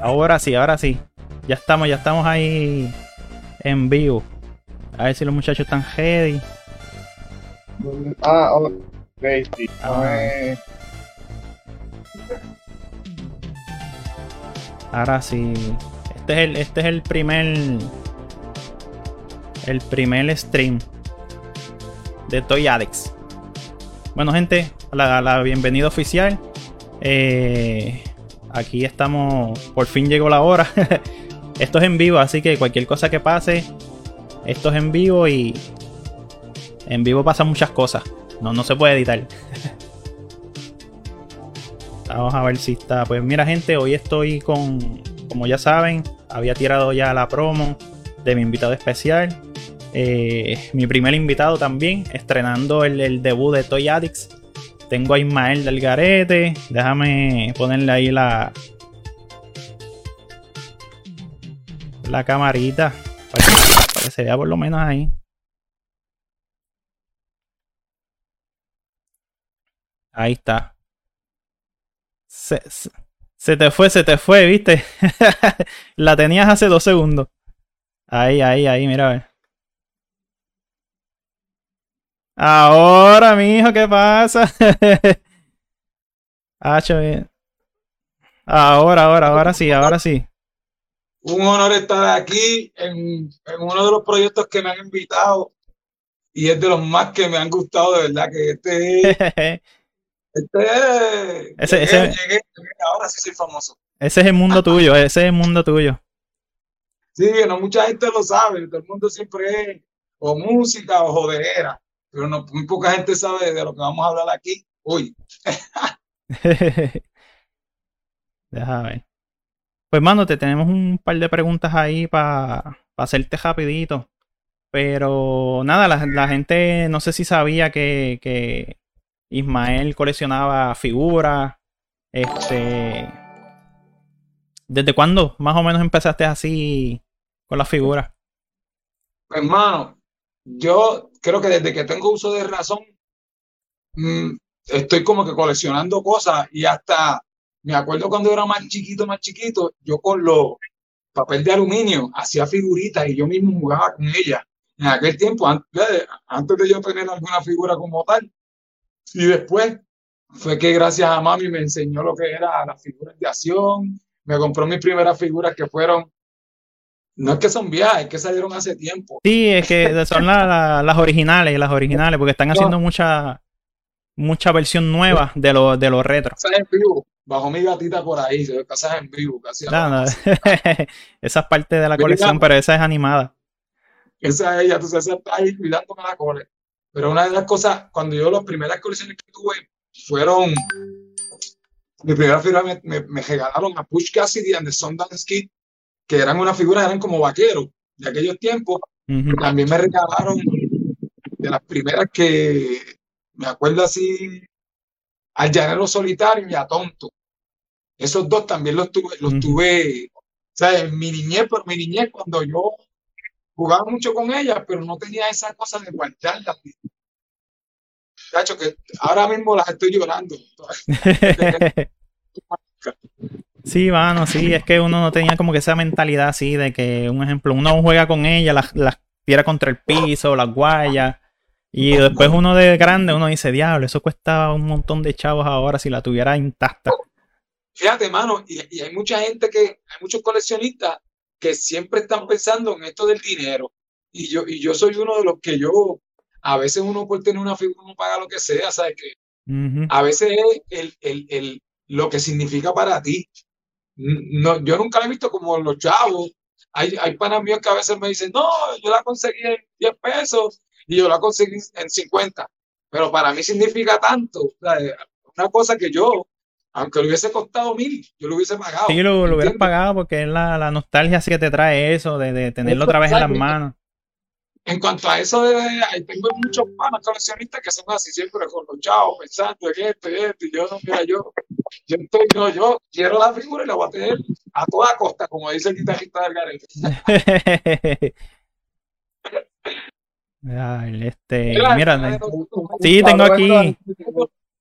Ahora sí, ahora sí. Ya estamos, ya estamos ahí en vivo. A ver si los muchachos están ready. Ah, ok, sí. Ah. Ahora sí. Este es el, este es el primer. El primer stream de Toy Addicts. Bueno, gente, la, la bienvenida oficial. Eh, aquí estamos. Por fin llegó la hora. esto es en vivo, así que cualquier cosa que pase, esto es en vivo y. En vivo pasan muchas cosas. No, no se puede editar. Vamos a ver si está. Pues mira, gente, hoy estoy con. Como ya saben, había tirado ya la promo de mi invitado especial. Eh, mi primer invitado también, estrenando el, el debut de Toy Addicts. Tengo a Ismael del Garete. Déjame ponerle ahí la. La camarita. Para que, para se vea por lo menos ahí. Ahí está. Se, se- se te fue, se te fue, ¿viste? La tenías hace dos segundos. Ahí, ahí, ahí, mira a ver. Ahora, mijo, ¿qué pasa? Hacho, bien. Ahora, ahora, ahora sí, ahora sí. Un honor estar aquí en, en uno de los proyectos que me han invitado y es de los más que me han gustado, de verdad, que este, es- este es- Ese- llegué, ese- llegué, ahora sí soy famoso. Ese es el mundo tuyo, ese es el mundo tuyo. Sí, no mucha gente lo sabe, todo el mundo siempre es o música o jodera, pero no, muy poca gente sabe de lo que vamos a hablar aquí hoy. Deja ver. Pues, mano, te tenemos un par de preguntas ahí para hacerte rapidito. Pero nada, la, la gente no sé si sabía que, que Ismael coleccionaba figuras. Este. ¿Desde cuándo más o menos empezaste así con las figuras? Hermano, yo creo que desde que tengo uso de razón, mm, estoy como que coleccionando cosas y hasta me acuerdo cuando era más chiquito, más chiquito, yo con los papel de aluminio hacía figuritas y yo mismo jugaba con ellas. En aquel tiempo, antes de, antes de yo tener alguna figura como tal. Y después fue que gracias a mami me enseñó lo que era las figuras de acción, me compró mis primeras figuras que fueron, no es que son viejas, es que salieron hace tiempo. Sí, es que son la- la- las originales, las originales, porque están haciendo mucha, mucha versión nueva de los de los retro. Casas en vivo, bajo mi gatita por ahí, se ve casas en vivo, casi No, no, Esa es parte de la Mira. colección, pero esa es animada. Esa es ella, tú sabes, esa está ahí cuidándome la cole. Pero una de las cosas, cuando yo las primeras colecciones que tuve fueron, mi primera figura me, me, me regalaron a Push Cassidy and the Sundance Kid, que eran unas figuras, eran como vaqueros de aquellos tiempos. También me regalaron de las primeras que me acuerdo así, al Llanero Solitario y a Tonto. Esos dos también los tuve, los tuve, o sea, en mi niñez, pero mi niñez cuando yo jugaba mucho con ellas, pero no tenía esa cosa de guardarlas. Cacho, que ahora mismo las estoy llorando. Sí, mano, sí, es que uno no tenía como que esa mentalidad así de que, un ejemplo, uno juega con ella, las, las tira contra el piso, las guayas, y después uno de grande, uno dice, diablo, eso cuesta un montón de chavos ahora si la tuviera intacta. Fíjate, mano, y, y hay mucha gente que, hay muchos coleccionistas que siempre están pensando en esto del dinero. Y yo, y yo soy uno de los que yo, a veces uno por tener una figura, uno paga lo que sea, ¿sabes? Que Ujú. a veces es el, el, el, lo que significa para ti. No, yo nunca lo he visto como los chavos. Hay, hay panas míos que a veces me dicen, no, yo la conseguí en 10 pesos y yo la conseguí en 50. Pero para mí significa tanto. o sea, Una cosa que yo, aunque le hubiese costado mil, yo lo hubiese pagado. Sí, lo, lo hubieras pagado porque es la, la nostalgia así que te trae eso, de, de tenerlo otra vez en las manos. En cuanto a eso, de, de- tengo muchos panas coleccionistas que son así siempre con los chavos pensando en esto y esto. Y yo no, mira, yo, yo estoy, no, yo quiero la figura y la voy a tener a toda costa, como dice el guitarrista del Garete. Ay, este, Mira, sí, tengo aquí,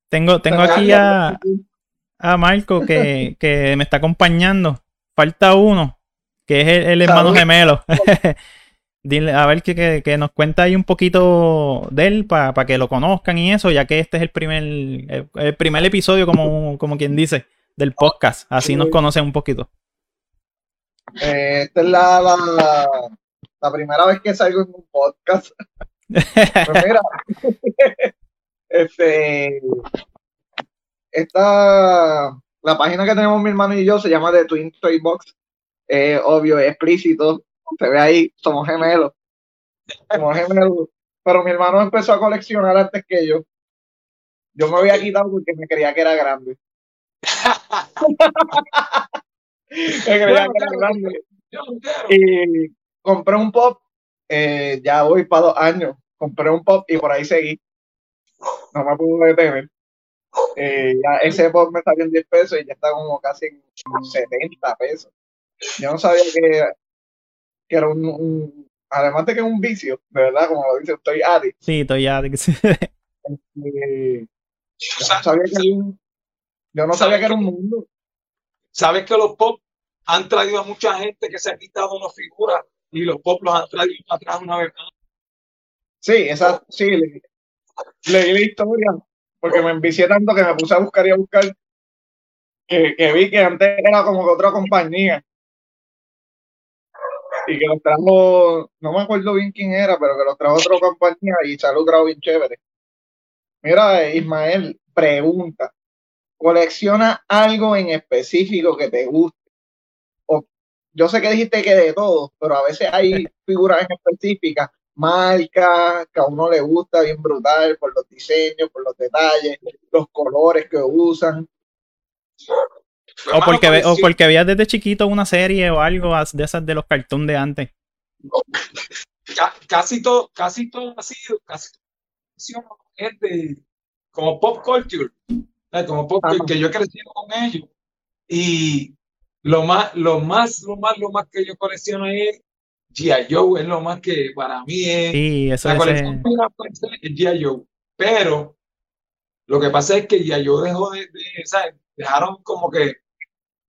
tengo, tengo aquí a, a Marco que, que me está acompañando falta uno, que es el, hermano gemelo. Dile, a ver que, que, nos cuenta ahí un poquito de él para que lo conozcan y eso, ya que este es el primer, el, primer episodio, como, como quien dice, del podcast. Así nos conocen un poquito. Eh, esta es la, la, primera vez que salgo en un podcast. pues mira, este, esta, la página que tenemos mi hermano y yo se llama The Twin Toy Box. obvio, es explícito. Se ve ahí, somos gemelos. Somos gemelos. Pero mi hermano empezó a coleccionar antes que yo. Yo me había quitado porque me creía que era grande. me creía que era grande. Y compré un pop, eh, ya voy para dos años. Compré un pop y por ahí seguí. No me pude detener. Eh, ya ese pop me salió en 10 pesos y ya está como casi en 70 pesos. Yo no sabía que, que era un, además de que es un vicio, de verdad, como lo dice, estoy addict. Sí, estoy addict. Yo no sabía que un, yo no sabía que era un mundo. ¿Sabes que los pop han traído a mucha gente que se ha quitado una figura y los pop los han traído atrás una vez más? Sí, esa, sí, leí la historia porque me envicié tanto que me puse a buscar y a buscar que, que vi que antes era como que otra compañía y que los trajo, no me acuerdo bien quién era, pero que los trajo otra compañía y salió trajo bien chévere. Mira, Ismael, pregunta, ¿colecciona algo en específico que te guste? O, yo sé que dijiste que de todo, pero a veces hay figuras en específicas marca que a uno le gusta, bien brutal, por los diseños, por los detalles, los colores que usan. O porque, o porque veías desde chiquito una serie o algo de esas de los cartoons de antes. Casi todo, casi todo ha sido, casi todo es de, como pop culture, como pop culture, que yo crecido con ellos. Y lo más, lo más, lo más, lo más que yo colecciono es G.I. Joe es lo más que para mí es. Sí, eso la colección es G.I. Joe. Pero lo que pasa es que G.I. Joe dejó de, ¿sabes? Dejaron como que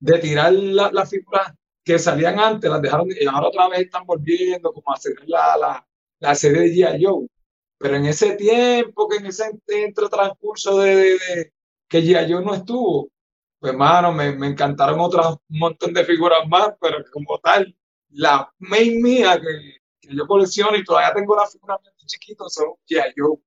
de tirar las figuras que salían antes, las dejaron y ahora otra vez están volviendo como a hacer la, la, la serie de G.I. Joe. Pero en ese tiempo, que en ese entre transcurso de, de, que G.I. Joe no estuvo, pues hermano, me, me encantaron otras un montón de figuras más, pero como tal, la main mía que, que, yo colecciono y todavía tengo la figura de chiquito son ya yo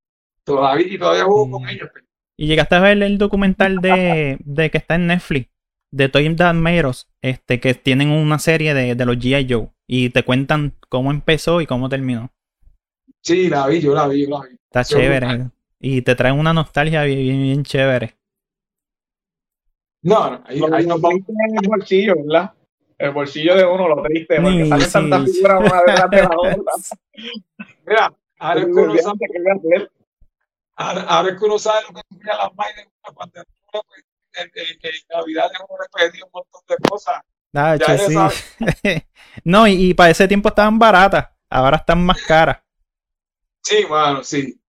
todavía y todavía juego con ellos. Pues. Y llegaste a ver el documental de, de que está en Netflix de Toy Meros, este, que tienen una serie de, de los G.I. Joe y te cuentan cómo empezó y cómo terminó. Sí, la vi, yo la vi, yo la vi. Está chévere. Y te traen una nostalgia bien, bien, chévere. No, no, ahí, ahí nos vamos en el bolsillo, ¿verdad? el bolsillo de uno lo triste, porque sale tanta figura una detrás de la otra. Mira, ahora es que uno sabe, ahora, ahora es que uno sabe lo que sufría las madres cuando pues, en, Navidad uno le pedía un montón de cosas. Ah, che, sí. no, y, y, para ese tiempo estaban baratas, ahora están más caras. Sí, bueno, sí.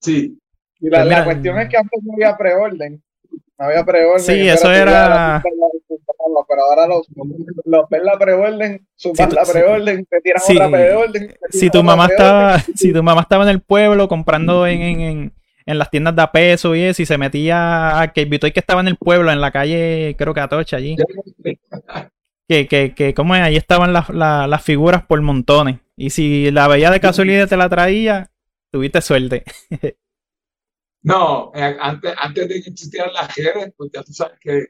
Sí. Y la, la cuestión es que antes no había preorden. No había preorden. Sí, eso era pero ahora los, los ven la preorden, suban la preorden, te tiran otra preorden. Si tu mamá estaba, si tu mamá estaba en el pueblo comprando en, en, en, las tiendas de a peso y eso, y se metía a que Vitoy que estaba en el pueblo, en la calle, creo que Atocha allí. Que, que, que, ¿cómo es? Ahí estaban las, las, las figuras por montones. Y si la veía de casualidad te la traía, tuviste suerte. No, eh, antes, antes de que existieran las redes, pues ya tú sabes que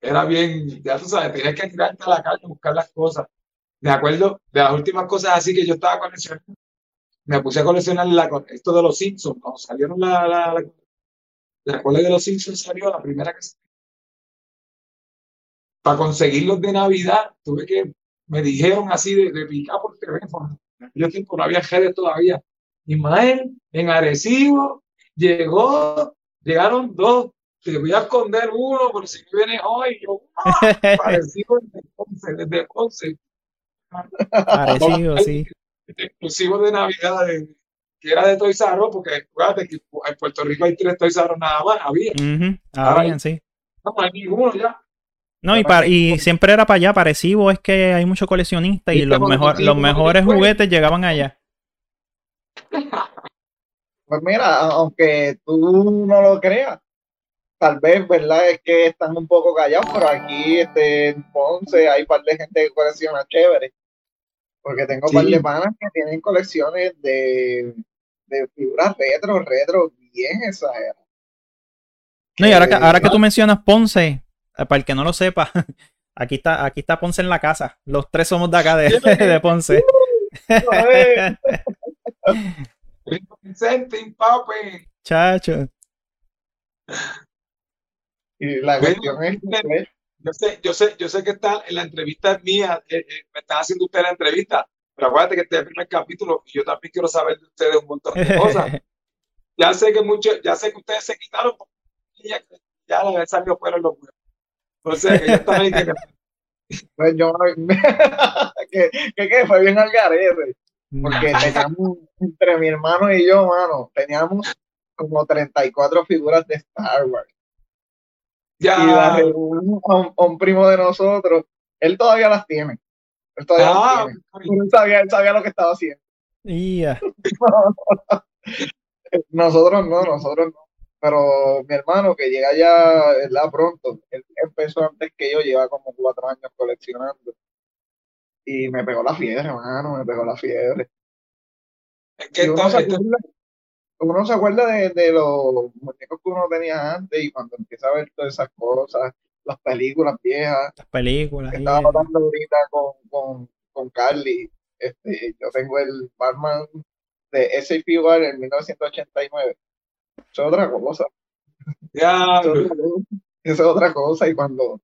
era bien, ya tú sabes, tenías que tirarte a la calle a buscar las cosas. Me acuerdo de las últimas cosas así que yo estaba coleccionando. Me puse a coleccionar la, esto de los Simpsons. Cuando salieron la, la, la, la cola de los Simpsons salió la primera que Para conseguirlos de Navidad, tuve que, me dijeron así de, de picar por teléfono. Yo tiempo no había redes todavía. Ismael, en Arecibo, llegó, llegaron dos te voy a esconder uno por si vienes hoy. Yo, ¡ah! parecido desde Ponce, desde Ponce. Parecido, sí. Exclusivo de Navidad, de, que era de Toys R Us, porque acuérdate que en Puerto Rico hay tres Toys R Us nada más, había. Uh -huh. Ahora, sí. No, hay ninguno ya. No, y, para, y siempre era para allá, parecido es que hay muchos coleccionistas y los, mejor, los mejores juguetes llegaban allá. Pues mira, aunque tú no lo creas, tal vez, ¿verdad? Es que están un poco callados, pero aquí este, en Ponce hay un par de gente que colecciona chévere. Porque tengo un par Sí. de panas que tienen colecciones de, de figuras retro, retro, bien exageradas. No, y ahora que, Eh, ahora que tú mencionas Ponce, eh, para el que no lo sepa, aquí está, aquí está Ponce en la casa. Los tres somos de acá de, de Ponce. Vicente, papi. Chacho. Y la cuestión es que Yo sé, yo sé, yo sé que está en la entrevista mía, eh, eh, me están haciendo ustedes la entrevista, pero acuérdate que este es el primer capítulo y yo también quiero saber de ustedes un montón de cosas. Ya sé que muchos, ya sé que ustedes se quitaron porque ya, ya les salió fuera los huevos. O sea, que ya están ahí que pues yo que, que, que fue bien al garete. Porque teníamos, entre mi hermano y yo, mano, teníamos como 34 figuras de Star Wars. Y las ya. regalamos a un, a un primo de nosotros. Él todavía las tiene. Él todavía Ah, las tiene. Pero Él sabía, él sabía lo que estaba haciendo. Ya. Nosotros no, nosotros no. Pero mi hermano, que llega ya ¿verdad? pronto, él empezó antes que yo, lleva como cuatro años coleccionando. Y me pegó la fiebre, hermano, me pegó la fiebre. es que Y uno se acuerda, uno se acuerda de, de los muñecos que uno tenía antes y cuando empieza a ver todas esas cosas, las películas viejas, Las películas. que estaba hablando ahorita con, con, con Carly, este, yo tengo el Batman de S.A.P. War en 1989. Eso es otra cosa. ya, Eso es otra cosa. Eso es otra cosa. Y cuando,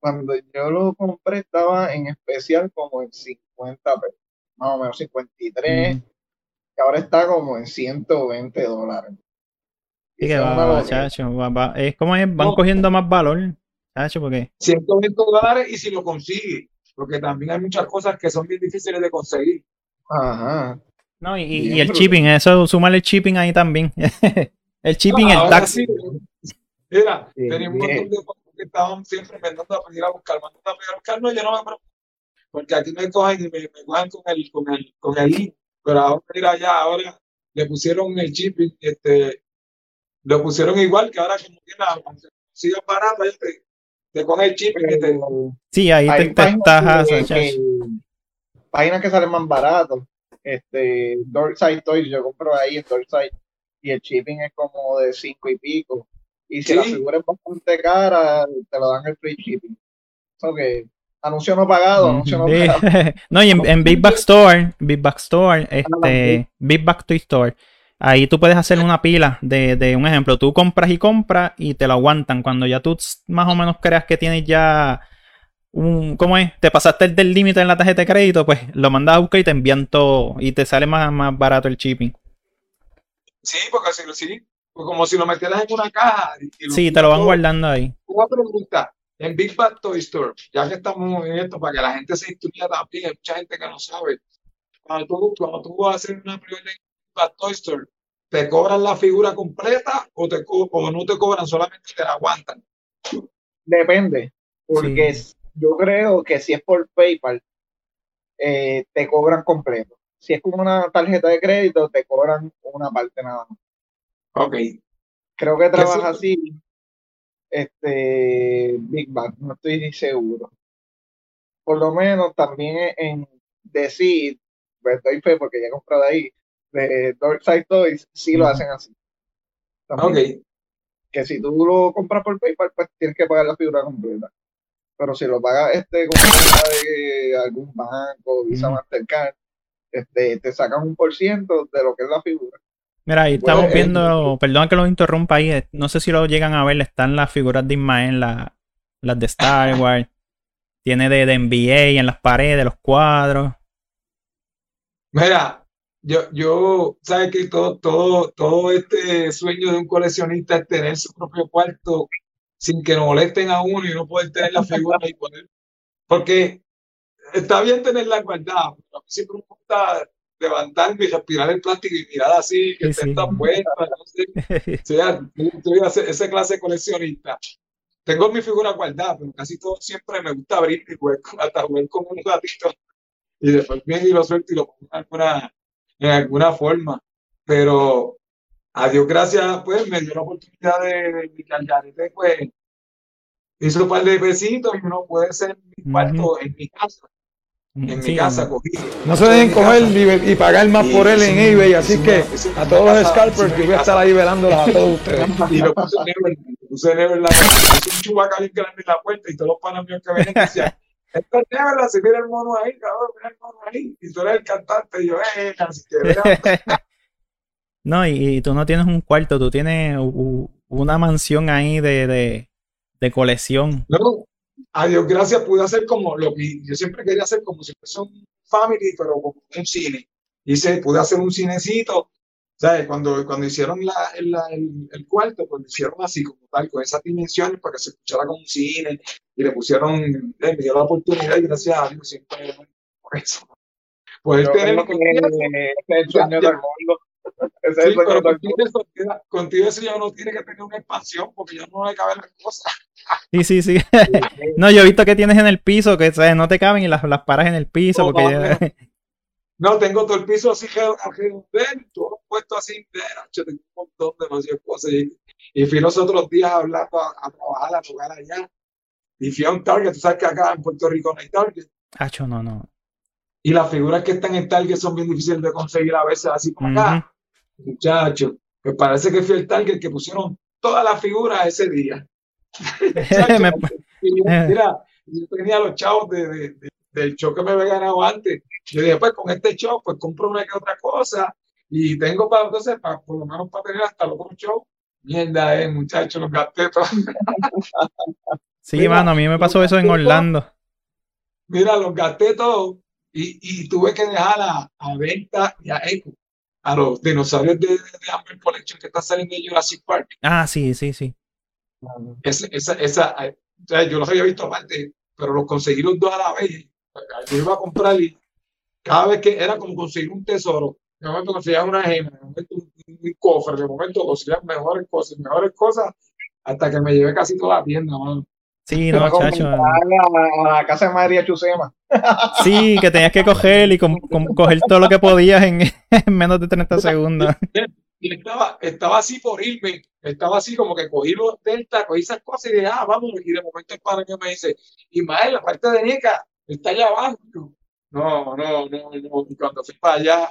cuando yo lo compré estaba en especial como en 50 pesos, más o menos 53, Ujú. Que ahora está como en 120 dólares. Sí que va, va, chacho, va-. Es como es, van No. cogiendo más valor. Chacho, porque 120 dólares y si lo consigue, porque también hay muchas cosas que son bien difíciles de conseguir. Ajá. No, y, y- Bien, y el shipping, eso, súmale el shipping ahí también. el shipping, el Ahora taxi. sí, Mira, Sí, tenía un montón de cosas que estaban siempre mandando a pedir a buscar, mandando a pedir a buscar, no, yo no me preocupo, porque aquí me cogen y me, me cogen con el, con el, con el pero ahora, mira, ya, ahora le pusieron el shipping, este, lo pusieron igual que ahora como que la sigas barato, ya te, te coge el shipping y te, Pero Sí, ahí te, hay te páginas tajas, que, chacho. que- páginas que salen más baratos. Este, Dorkside Toys, yo compro ahí en Dorkside y el shipping es como de cinco y pico. Y si Sí. la figura es bastante cara, te lo dan el free shipping. So que anuncio no pagado, anuncio no Sí. pagado. No, y en, en Big Back Store, Big Back Store, sí. este, Big Back Toy Store, ahí tú puedes hacer una pila de, de un ejemplo. Tú compras y compras y te lo aguantan. Cuando ya tú más o menos creas que tienes ya un, ¿cómo es? Te pasaste el del límite en la tarjeta de crédito, pues lo mandas a buscar y te envían todo y te sale más, más barato el shipping. sí, porque si, sí, pues como si lo metieras en una caja. y- Sí, te lo van todo. guardando ahí. Una pregunta, en Big Bad Toy Store, ya que estamos en esto, para que la gente se instruya también, hay mucha gente que no sabe. Cuando tú, cuando tú vas a hacer una preorden en Big Bad Toy Store, ¿te cobran la figura completa o, te, co- o no te cobran, solamente te la aguantan? Depende, porque Sí. yo creo que si es por PayPal, eh, te cobran completo. Si es con una tarjeta de crédito, te cobran una parte nada más. Ok. Creo que trabaja así. Este Big Bang, no estoy ni seguro. Por lo menos también en Decid, pues doy fe porque ya he comprado ahí, de Dorkside Toys, sí lo hacen así. También, Ok. Que si tú lo compras por PayPal, pues tienes que pagar la figura completa. Pero si lo pagas este con de algún banco, Visa. Mastercard, este, te sacan un por ciento de lo que es la figura. Mira, ahí estamos Bueno, viendo, perdón que lo interrumpa ahí, eh, no sé si lo llegan a ver, están las figuras de Ismael, la- las de Star Wars, tiene de, de NBA en las paredes, los cuadros. Mira, yo, yo, sabes que todo, todo, todo este sueño de un coleccionista es tener su propio cuarto sin que nos molesten a uno y no poder tener la figura y poner. Porque está bien tenerla guardada, pero a mí siempre me gusta levantarme y respirar el plástico y mirar así, que Sí, estén sí. tan buenas, no sé. O sea, soy ese, esa clase de coleccionista. tengo mi figura guardada, pero casi todo siempre me gusta abrir mi hueco, hasta jugar con un gatito. Y después viene y lo suelto y lo pongo en alguna, en alguna forma. Pero a Dios gracias, pues me dio la oportunidad de, de que Algarete, pues, hizo un par de besitos y uno puede ser en mi cuarto, en mi casa. En Sí, mi casa cogí. No se dejen coger y, y pagar más por él en eBay, así que a todos los scalpers yo voy a estar ahí velándolos a todos ustedes. Y lo puse lo puse en Neverland, puse un chubaca bien grande en la puerta y todos los panas míos que venían decían, esto es Neverland, si mira el mono ahí, cabrón, mira el mono ahí. Y tú eres el cantante, y yo, eh, así que. No, y, y tú no tienes un cuarto, tú tienes u- una mansión ahí de, de, de colección. No, a Dios gracias pude hacer como lo que yo siempre quería hacer, como si fuese un family, pero como un cine. Hice, pude hacer un cinecito, ¿sabes? Cuando, cuando hicieron la, el, la- el, el cuarto, pues lo hicieron así, como tal, con esas dimensiones para que se escuchara como un cine, y le pusieron, eh, me dio la oportunidad, y gracias a Dios siempre por eso. Yo tener es el sueño del mundo. Ese es Sí, el sueño pero del contigo mundo. eso, contigo eso ya no tiene que tener una expansión porque ya no le caben las cosas. Sí, sí, sí. No, yo he visto que tienes en el piso, que ¿sabes? no te caben y las, las paras en el piso, No, porque no, ya- No, tengo todo el piso así todo puesto así noche, tengo un montón de demasiadas cosas. Y, y fui los otros días hablando a, a trabajar, a tocar allá. Y fui a un Target, tú sabes que acá en Puerto Rico no hay Target. Acho, no, no. Y las figuras que están en Target son bien difíciles de conseguir a veces así por acá. Muchachos, me parece que fui el Target que pusieron todas las figuras ese día. Me- yo, mira, yo tenía los chavos de, de- de- del show que me había ganado antes. Yo dije, pues con este show, pues compro una que otra cosa y tengo para, entonces, para, por lo menos para tener hasta el otro show. Mierda, eh, muchachos, los gasté todos. Sí, Mira, mano, a mí me pasó eso en Orlando. Mira, los gasté todos y, y tuve que dejar a, a venta y a Echo, a los dinosaurios de, de Amber Collection que está saliendo de Jurassic Park. Ah, sí, sí, sí. Esa, esa, esa, eh, o sea, yo los había visto aparte, pero los conseguí los dos a la vez. Yo iba a comprar y cada vez que era como conseguir un tesoro. De momento conseguías una gema, de momento un, un cofre, de momento conseguías mejores cosas, mejores cosas, hasta que me llevé casi toda la tienda, mano. Sí, no, a chacho. a, a la casa de María Chusema. Sí, que tenías que coger y coger todo lo que podías en, en menos de 30 segundos. Y estaba, estaba así por irme, estaba así como que cogí los delta, cogí esas cosas y dije, ah, vámonos. Y de momento el padre me dice, Ismael, la parte de Nica está allá abajo. No, no, no, no. Y cuando fui para allá,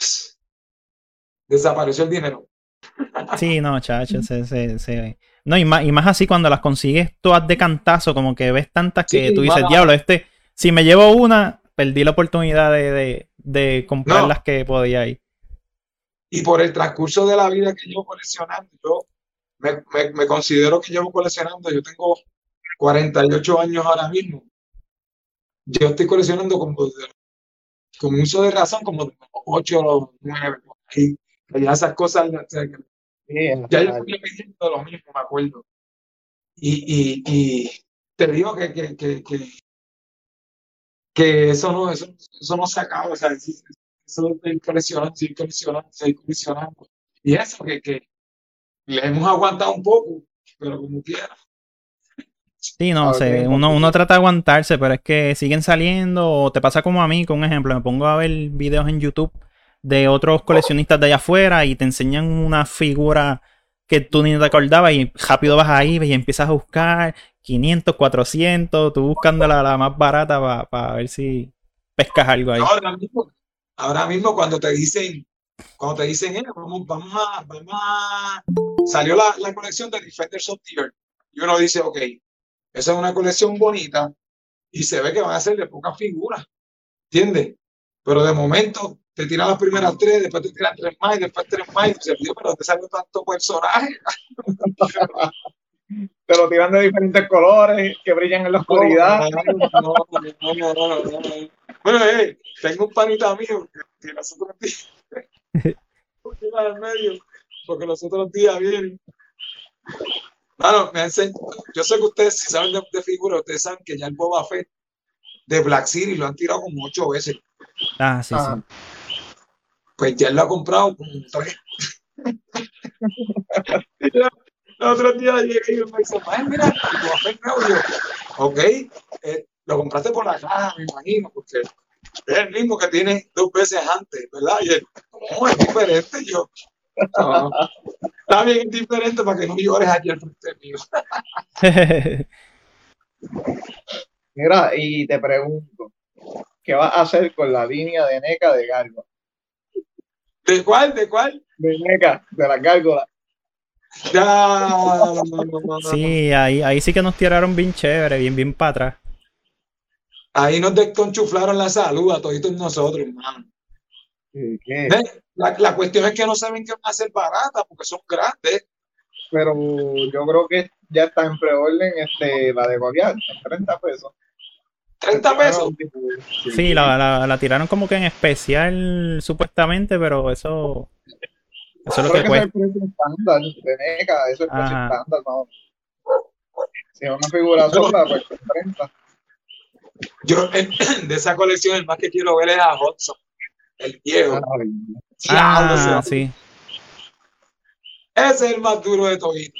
desapareció el dinero. Sí, no, chacho, se, se, se- No, y más, y más así cuando las consigues todas de cantazo, como que ves tantas que Sí, tú dices, diablo, este, si me llevo una, perdí la oportunidad de, de, de comprar No. las que podía ir. Y por el transcurso de la vida que llevo coleccionando, yo me, me, me considero que llevo coleccionando, yo tengo 48 años ahora mismo. Yo estoy coleccionando como, de- como uso de razón, como de 8 o 9. Y ya esas cosas, o sea, ya yo fui pidiendo lo mismo, me acuerdo. Y, y, y te digo que, que, que, que, que eso no, eso, eso no se acaba, o sea, eso. Y eso que, que le hemos aguantado un poco, pero como quiera. Sí, no sé, uno, uno trata de aguantarse, pero es que siguen saliendo, o te pasa como a mí, con un ejemplo, me pongo a ver videos en YouTube de otros coleccionistas de allá afuera y te enseñan una figura que tú ni te acordabas y rápido vas ahí y empiezas a buscar 500, 400, tú buscando la, la más barata para ver si pescas algo ahí. Ahora mismo, ahora mismo cuando te dicen, cuando te dicen, eh, vamos, vamos a, vamos a, salió la, la colección de Defenders of the Earth, y uno dice, ok, esa es una colección bonita, y se ve que van a ser de pocas figuras, ¿entiendes? Pero de momento te tiran las primeras tres, después te tiran tres más, y después tres más, y Dios, pero te salió tanto personaje. Te lo tiran de diferentes colores, que brillan en la oscuridad. No, no, no, no, no. Bueno, eh, tengo un panita mío que, que los otros días, al medio, porque los otros días vienen. Claro, me enseñó, yo sé que ustedes, si saben de, de figuras, ustedes saben que ya el Boba Fett de Black City lo han tirado como ocho veces. Ah, sí, Ah. sí. Pues ya él lo ha comprado como tres. Los otros días llegué y me dice, "Ay, mira, tu papel nuevo. Yo, ok, eh, lo compraste por la caja, me imagino, porque es el mismo que tiene dos veces antes, ¿verdad? Y él, no, es diferente. Yo, no, está bien, es diferente para que no llores aquí al frente mío. Mira, y te pregunto, ¿qué vas a hacer con la línea de NECA de gárgola? ¿De cuál? ¿De cuál? De NECA, de las gárgolas. Ya, no, no, no, no, no. sí, ahí, ahí sí que nos tiraron bien chévere, bien, bien para atrás. Ahí nos desconchuflaron la salud a toditos nosotros, hermano. ¿Qué? La, la cuestión es que no saben que van a ser baratas porque son grandes. Pero yo creo que ya está en preorden este, la de Goliath, en 30 pesos. 30 pesos. Sí, la, la, la tiraron como que en especial, supuestamente, pero eso. Eso es lo Creo que que ese es cuesta. el precio estándar de NECA, eso es el precio estándar, no. Si es una figura sola, pues con 30. Yo de esa colección el más que quiero ver es a Hudson, el viejo. Ah, ese- sí. Ese es el más duro de todito.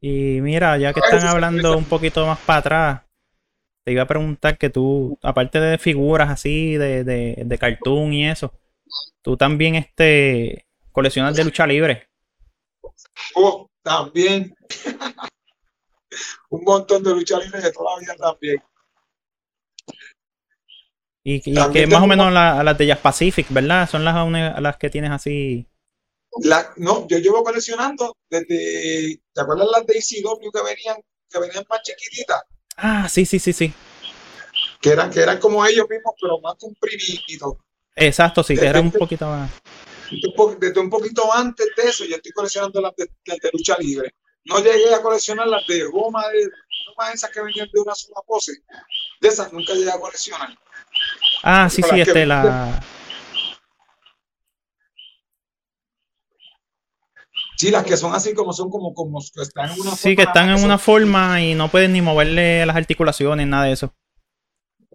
Y mira, ya que están hablando un poquito más para atrás, te iba a preguntar que tú, aparte de figuras así, de, de, de cartoon y eso, tú también este coleccionas de lucha libre. Oh, también. Un montón de lucha libre de toda la vida también. Y, y También que más o menos la- las de Jazz Pacific, ¿verdad? Son las, las que tienes así. La- no, yo llevo coleccionando desde, ¿te acuerdas las de ECW que venían, que venían más chiquititas? Ah, sí, sí, sí, sí. Que eran, que eran como ellos mismos, pero más comprimidos. Exacto, sí, que era un Desde- poquito más. Desde un po- Desde un poquito antes de eso, yo estoy coleccionando las de, las de lucha libre. No llegué a coleccionar las de goma, de goma esas que venían de una sola pose. De esas nunca llegué a coleccionar. Ah, sí, sí, las que- este, la. Sí, las que son así como son como, como que están en una Sí, que están en una forma y no pueden ni moverle las articulaciones, nada de eso.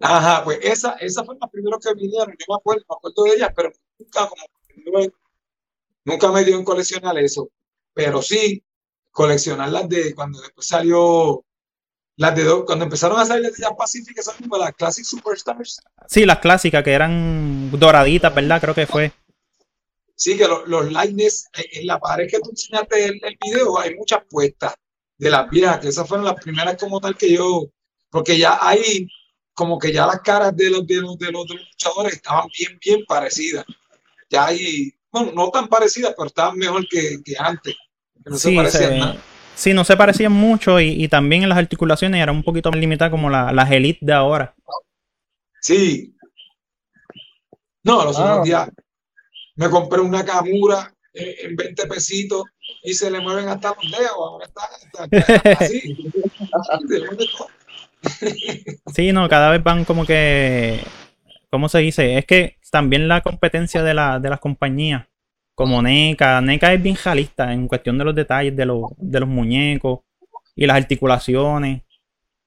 Ajá, pues esa, esa fue la primera que vinieron, yo me acuerdo, me acuerdo de ellas, pero nunca, como, nunca me dio en coleccionar eso. Pero sí, coleccionar las de cuando después salió, las de do- cuando empezaron a salir las de Jazz Pacific, esas mismas, las Classic Superstars. Sí, las clásicas que eran doraditas, ¿verdad? Creo que fue. Sí, que lo- los lightness, en, en la pared que tú enseñaste el, el video, hay muchas puestas de las viejas, que esas fueron las primeras como tal que yo, porque ya ahí, como que ya las caras de los, de los, de los, de los luchadores estaban bien, bien parecidas. Ya ahí, bueno, no tan parecidas, pero estaban mejor que, que antes. Que no se Sí, parecían se- nada. sí, no se parecían mucho y, y también en las articulaciones eran un poquito más limitadas como la- las Elite de ahora. Sí. No, los Ah. otros días me compré una camura en, en 20 pesitos y se le mueven hasta los dedos. Ahora está, está- está así. Sí, no, cada vez van como que. ¿Cómo se dice? Es que también la competencia de, la, de las compañías, como NECA, NECA es bien realista en cuestión de los detalles de, los de los muñecos y las articulaciones.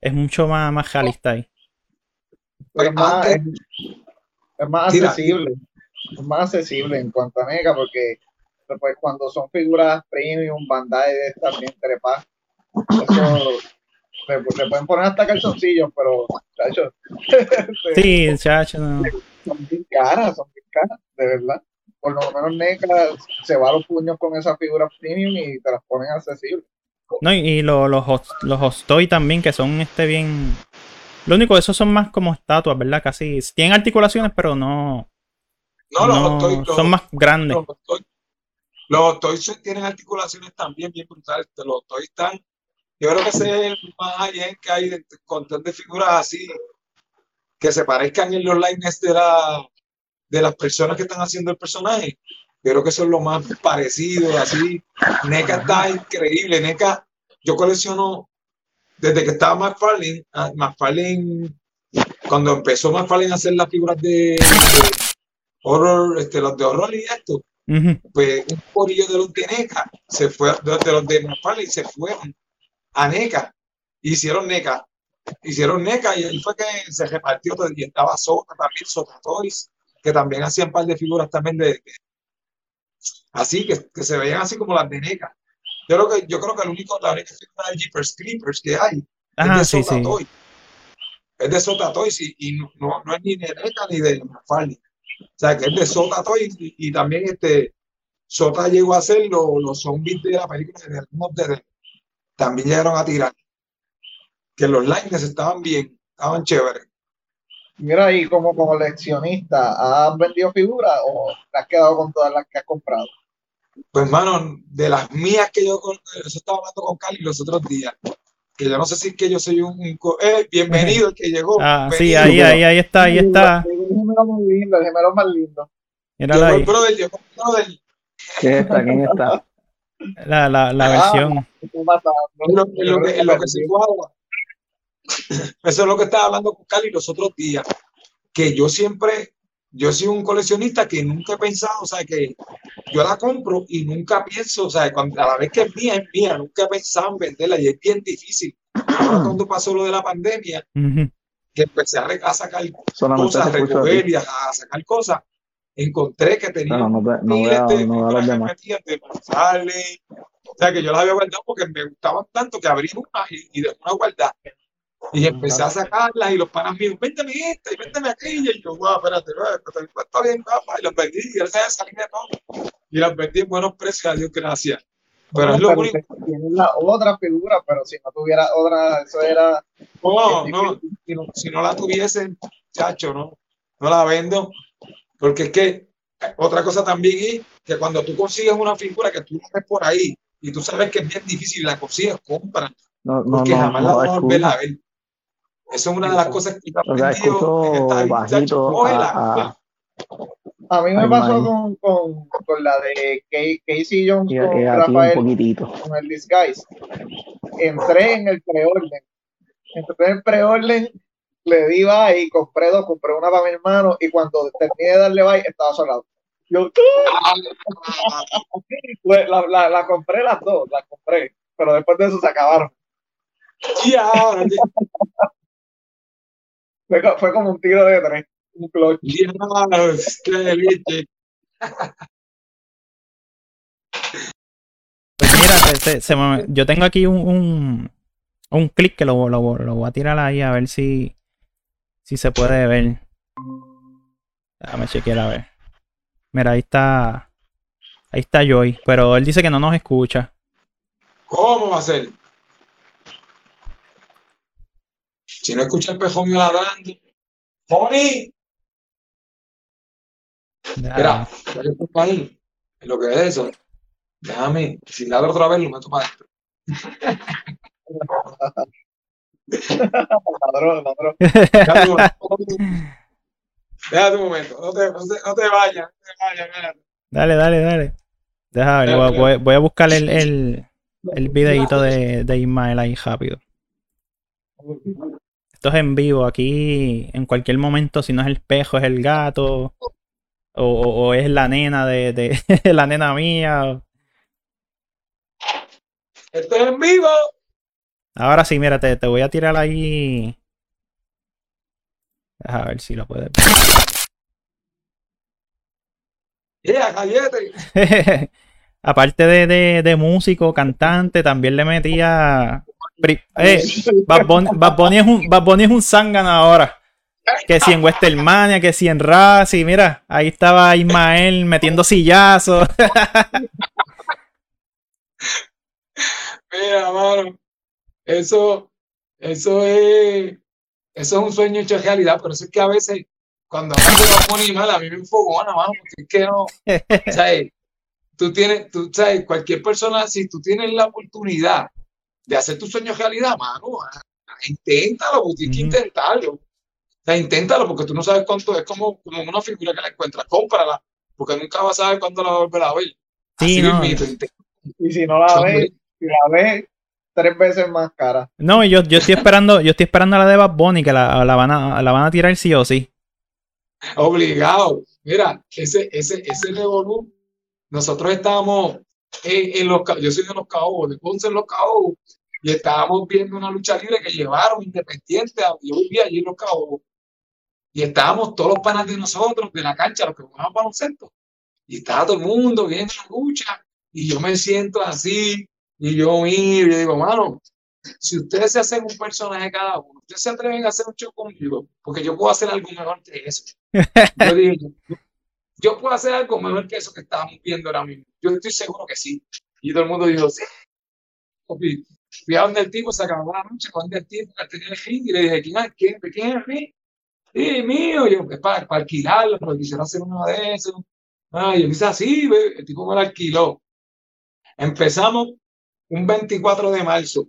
Es mucho más, más realista ahí. Pero es más, Antes- es, es más accesible. Es más accesible en cuanto a NECA, porque pues, cuando son figuras premium, Bandai de estas bien trepadas, eso le, le pueden poner hasta calzoncillos, pero chacho, Sí, chacho, no. son bien caras, son bien caras, de verdad. Por lo menos NECA se va a los puños con esas figuras premium y te las ponen accesibles. No, y, y lo- los, los Hot Toy también, que son este bien. Lo único, esos son más como estatuas, ¿verdad? Casi. Tienen articulaciones, pero no. No, los no- los- son más grandes. los Hot Toys- los tienen articulaciones también bien brutales. Los Hot Toys están. Yo creo que ese es el más high que hay de contar de figuras así que se parezcan en los lines de, la, de las personas que están haciendo el personaje. Yo creo que eso es lo más parecido, así. NECA está increíble. NECA, yo colecciono desde que estaba McFarlane. ah, McFarlane, cuando empezó McFarlane a hacer las figuras de, de horror, este, los de horror y esto, Ujú. pues un corillo de los de NECA se fue, de, de los de McFarlane se fueron a NECA, hicieron NECA, hicieron NECA y ahí fue que se repartió y estaba Sota también, Sota Toys, que también hacían un par de figuras también de, así, que, que se veían así como las de NECA. Yo creo que, yo creo que el único, la única figura de Jeepers Creepers que hay Ajá, es de sí, Sota sí. Toy. Es de Sota Toys y, no, no, no es ni de NECA ni de Mafaldi. O sea, que es de Sota Toys y, y también este, Sota llegó a hacer los, los zombies de la película de the Dead. También llegaron a tirar. Que los lines estaban bien, estaban chéveres. Mira ahí, como coleccionista, ¿has vendido figuras o te has quedado con todas las que has comprado? Pues, hermano, de las mías que yo, eso estaba hablando con Cali los otros días, que yo no sé si es que yo soy un, eh, bienvenido el que llegó. Ah, sí, ahí, ahí, ahí está, ahí está. El gemelo muy lindo, el gemelo más lindo. Míralo Llegó el ahí. brother, llegó el brother. ¿Quién está? ¿Quién está? La, la, la Ah. versión. Lo, lo que, en lo que se cuadra. Eso es lo que estaba hablando con Cali los otros días, que yo siempre, yo soy un coleccionista que nunca he pensado, o sea, que yo la compro y nunca pienso, o sea, cuando, a la vez que es mía, es mía, nunca he pensado en venderla y es bien difícil. Ahora cuando pasó lo de la pandemia, Ujú. que empecé a, a sacar Solamente cosas, a recoger y a, a sacar cosas, encontré que tenía No, no, te- no miles de figuras metían de González. O sea, que yo las había guardado porque me gustaban tanto que abrí una y, y dejé una guardada. Y empecé a sacarlas y los panas míos, véndeme esta y véndeme aquella. Y yo, guau, espérate, está bien, papá. Y las vendí y gracias a salí de todo. Y las vendí en buenos precios, a Dios gracias. Pero es lo único. Tienes la otra figura, pero si no tuviera otra, eso era. No, no, si no, si no la tuviesen, chacho, no, no la vendo. Porque es que eh, otra cosa también es que cuando tú consigues una figura que tú la ves por ahí y tú sabes que es bien difícil, la consigues, compra, No, no, porque no, jamás la no, vas a volver a ver. Eso es una de las cosas que sea, aprendido chacho, bajito a, a, A mí me pasó con, con, con la de Casey Jones y, con y un Rafael poquitito. con el Disguise. Entré en el preorden. Entré en el preorden, le di bye y compré dos, compré una para mi hermano y cuando terminé de darle bye estaba solado. Yo pues, la, la, la compré las dos, las compré, pero después de eso se acabaron. Ya, Fue, co- fue como un tiro de tres, un clutch. ya, qué leche. Pues mira, se- se- se me- yo tengo aquí un, un, un clip que lo, lo, lo voy a tirar ahí a ver si, si se puede ver. Déjame chequear a ver. Mira, ahí está. Ahí está Joy, pero él dice que no nos escucha. ¿Cómo va a ser? Si no escucha el pejón ladrando. ¡Pony! Mira, que estoy ahí, lo que es eso, déjame, si ladro otra vez, lo meto para adentro. Ladrón, ladrón. Déjate un momento. No te, no te, no te vayas, no te vayas, espérate. Dale, dale, dale. Deja ver, voy, a- voy a- voy a buscar el, el, el videito de, de Ismael ahí rápido. Esto es en vivo, aquí en cualquier momento, si no es el espejo, es el gato, o, o- es la nena de, de la nena mía. Esto es en vivo. Ahora sí, mira, te, te voy a tirar ahí. Deja ver si lo puedes Yeah, ver. Aparte de, de, de músico, cantante, también le metía. Pri- Eh, Bad Bunny, Bad Bunny es un, Bad Bunny es un zángano ahora. Que si en Westermania, que si en Razzie, mira, ahí estaba Ismael metiendo sillazos. Mira, mano, eso, eso es, eso es un sueño hecho realidad, pero eso es que a veces, cuando a mí me va a poner mal, a mí me enfogona, mano, porque es que no, ¿sabes? Tú tienes, tú sabes, cualquier persona, si tú tienes la oportunidad de hacer tu sueño realidad, mano, ah, inténtalo, porque tienes que intentarlo. O sea, inténtalo, porque tú no sabes cuánto es como, como una figura que la encuentras, cómprala, porque nunca vas a saber cuándo la vas a volver a ver. Así Sí, no. inténtalo. Y si no la ves, si la ves, tres veces más cara. No, yo, yo estoy esperando, yo estoy esperando a la de Bad Bunny, que la, la van a, la van a tirar sí o sí. Obligado. Mira, ese, ese, ese revolú, nosotros estábamos en, en los, yo soy de los Caobos, de Ponce en los Caobos, y estábamos viendo una lucha libre que llevaron independiente, a- yo vivía allí en los Caobos, y estábamos todos los panas de nosotros, de la cancha, los que jugaban baloncesto, y estaba todo el mundo viendo la lucha, y yo me siento así, y yo miro, y digo, mano, si ustedes se hacen un personaje cada uno, ustedes se atreven a hacer un show conmigo, porque yo puedo hacer algo mejor que eso. Yo dije, yo, yo puedo hacer algo mejor que eso que estábamos viendo ahora mismo. Yo estoy seguro que sí. Y todo el mundo dijo, sí. Fui a donde el tipo, se acabó la noche, con el tipo, que tenía el ring, y le dije, ¿quién es, quién, quién es el ring? Sí, mío, yo, es para, para alquilarlo, porque quisiera hacer uno de esos. Ah, yo quise así, el tipo me lo alquiló. Empezamos un 24 de marzo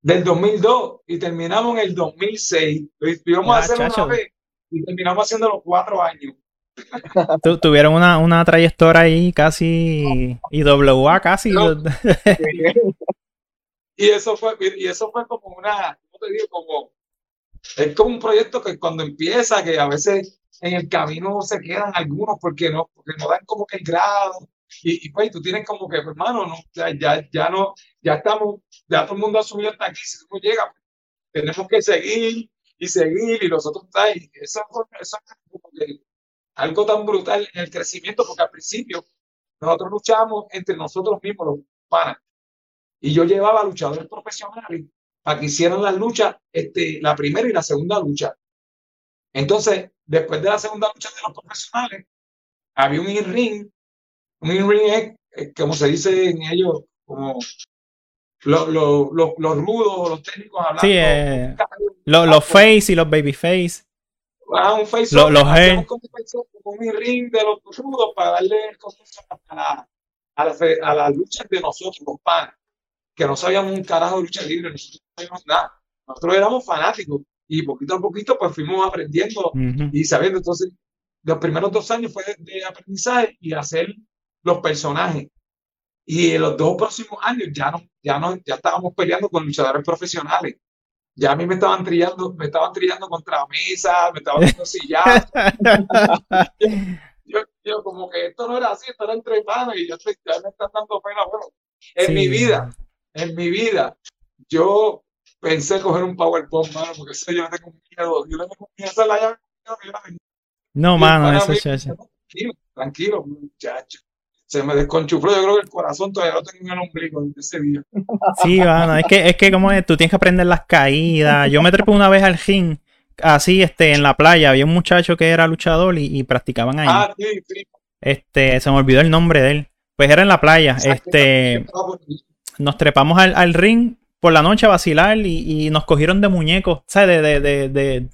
del 2002 y terminamos en el 2006. Lo íbamos a Ya, hacer chacho. una vez y terminamos haciendo los cuatro años. Tu- tuvieron una, una trayectoria ahí casi IWA casi. No. Y eso fue, y eso fue como una, ¿cómo te digo? Como, es como un proyecto que cuando empieza, que a veces en el camino se quedan algunos porque no, porque no dan como que el grado. Y, y pues tú tienes como que, pues, hermano, no, ya, ya, ya no, ya estamos, ya todo el mundo ha subido hasta aquí, si no llegas, pues, tenemos que seguir y seguir y los otros está y eso, eso fue como que algo tan brutal en el crecimiento, porque al principio nosotros luchamos entre nosotros mismos, los panas. Y yo llevaba luchadores profesionales para que hicieran las luchas, este, la primera y la segunda lucha. Entonces, después de la segunda lucha de los profesionales, había un in-ring. Un in-ring es, como se dice en ellos, como los, los, los, los rudos, los técnicos hablando. Sí, eh, Los, los face y los babyface. Ah, un face Lo- los G. como un ring de los rudos para darle a la, a, la, fe- a la lucha de nosotros, los panas, que no sabíamos un carajo de lucha libre, nosotros no sabíamos nada. Nosotros éramos fanáticos y poquito a poquito pues fuimos aprendiendo Ujú. y sabiendo. Entonces, los primeros dos años fue de, de aprendizaje y hacer los personajes. Y en los dos próximos años ya no, ya no, ya estábamos peleando con luchadores profesionales. Ya a mí me estaban trillando, me estaban trillando contra mesa, me estaban dando sillas. yo, yo como que esto no era así, esto era entre panas y yo estoy, ya me están dando pena. Bueno, en Sí. mi vida, en mi vida, yo pensé coger un powerbomb, mano, porque eso yo le tengo miedo. Yo le tengo miedo a la llave. No, mano, eso, dijo, Tranquilo, tranquilo, muchacho. Se me desconchufló. Yo creo que el corazón todavía lo tengo en el ombligo desde ese día. Sí, mano, es que, es que como es, tú tienes que aprender las caídas. Yo me trepé una vez al ring, así, este, en la playa. Había un muchacho que era luchador y, y practicaban ahí. Ah, sí, sí. Este, se me olvidó el nombre de él. Pues era en la playa. Este, nos trepamos al, al ring por la noche a vacilar y, y nos cogieron de muñecos, ¿sabes? De, de, de, de,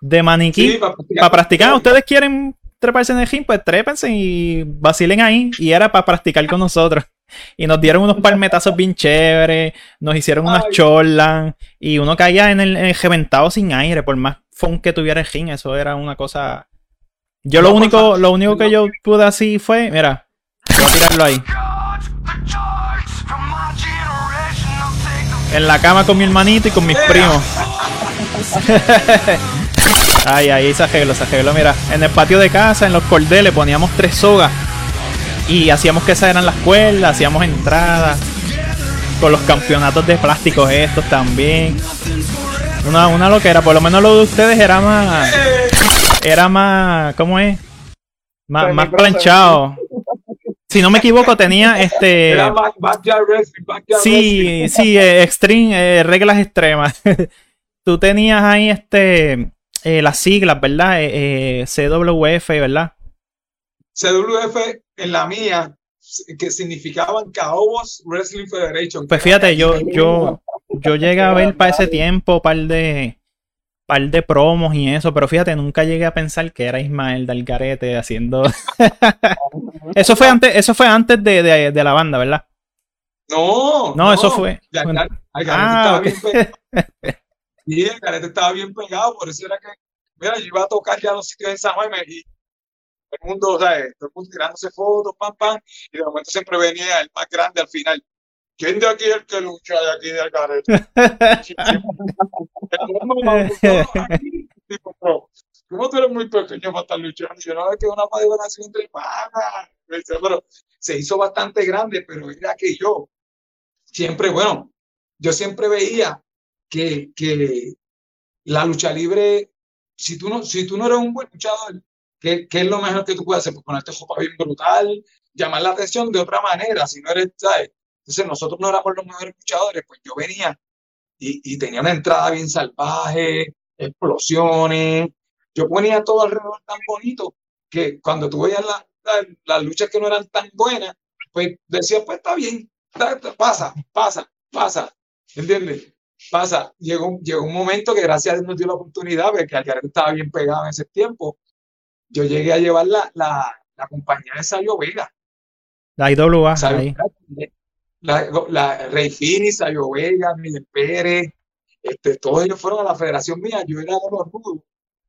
de maniquí. Sí, para practicar. ¿Ustedes quieren treparse en el ring? Pues trépense y vacilen ahí. Y era para practicar con nosotros. Y nos dieron unos palmetazos bien chéveres. Nos hicieron unas chorlas. Y uno caía en el, en el reventado sin aire. Por más fun que tuviera el ring. Eso era una cosa. Yo lo único, lo único que yo pude así fue. Mira. Voy a tirarlo ahí. En la cama con mi hermanito y con mis primos. Ay, ay, se arregló, se arregló. Mira, en el patio de casa, en los cordeles, poníamos tres sogas. Y hacíamos que esas eran las cuerdas, hacíamos entradas. Con los campeonatos de plásticos estos también. Una, una loquera, por lo menos lo de ustedes era más. Era más. ¿Cómo es? Más, más Semi-pro, planchado. Si no me equivoco, tenía este. Era back- backyard wrestling, backyard Sí, sí, eh, extreme, eh, reglas extremas. Tú tenías ahí este eh, las siglas, ¿verdad? CWF, ¿verdad? CWF en la mía, que significaban Caobos Wrestling Federation. Pues fíjate, yo, yo, yo llegué a ver para ese tiempo par de par de promos y eso, pero fíjate, nunca llegué a pensar que era Ismael Dalgarete haciendo. eso fue antes, eso fue antes de, de- de la banda, ¿verdad? No, No, eso fue- Ya, bueno. ya, el garete Ah, estaba ok. bien pegado. Y el garete estaba bien pegado, por eso era que, mira, yo iba a tocar ya los sitios de San Juan y todo el mundo, ¿sabes? Todo el mundo tirándose fotos, pam, pam, y de momento siempre venía el más grande al final. ¿Quién de aquí es el que lucha de aquí del garete? ¿Cómo tú eres muy pequeño para estar luchando? Yo no veo que una maduración entre Pero se hizo bastante grande, pero era que yo siempre, bueno, yo siempre veía que, que la lucha libre, si tú no, si tú no eres un buen luchador, ¿qué, qué es lo mejor que tú puedes hacer? Pues ponerte ropa bien brutal, llamar la atención de otra manera, si no eres, ¿sabes? Entonces nosotros no éramos los mejores luchadores, pues yo venía y, y tenía una entrada bien salvaje, explosiones, yo ponía todo alrededor tan bonito que cuando tú veías la- la- las luchas que no eran tan buenas, pues decía, pues está bien, ta- ta- pasa, pasa, pasa, ¿entiendes? Pasa. Llegó, llegó un momento que gracias a Dios nos dio la oportunidad, porque Algarete estaba bien pegado en ese tiempo. Yo llegué a llevar la, la, la compañía de Sabio Vega. La IWA, Sabio ahí. Vega, La, la Rey Fini, Sabio Vega, Miguel Pérez, este, todos ellos fueron a la federación mía, yo era de los rudos.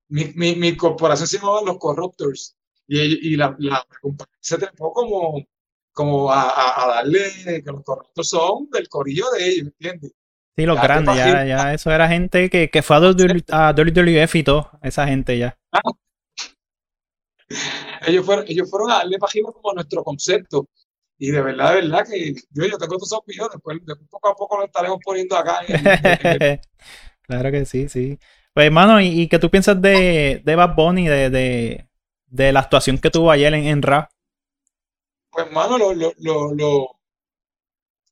Mi, mi, mi corporación se llamaba Los Corruptors y, y la, la, compañía se trepó como, como a, a, a darle que los Corruptors son del corillo de ellos, ¿entiendes? Sí, los Ya grandes, ya, ya, eso era gente que, que fue a WWE a WWF y todo, esa gente ya. Ellos fueron, ellos fueron a darle página como a nuestro concepto. Y de verdad, de verdad que yo, yo tengo esos videos, después, después poco a poco lo estaremos poniendo acá. en- en- en- claro que sí, sí. Pues hermano, ¿y, y qué tú piensas de, de Bad Bunny, de, de, de la actuación que tuvo ayer en, en Rap? pues, hermano, lo, lo, lo, lo-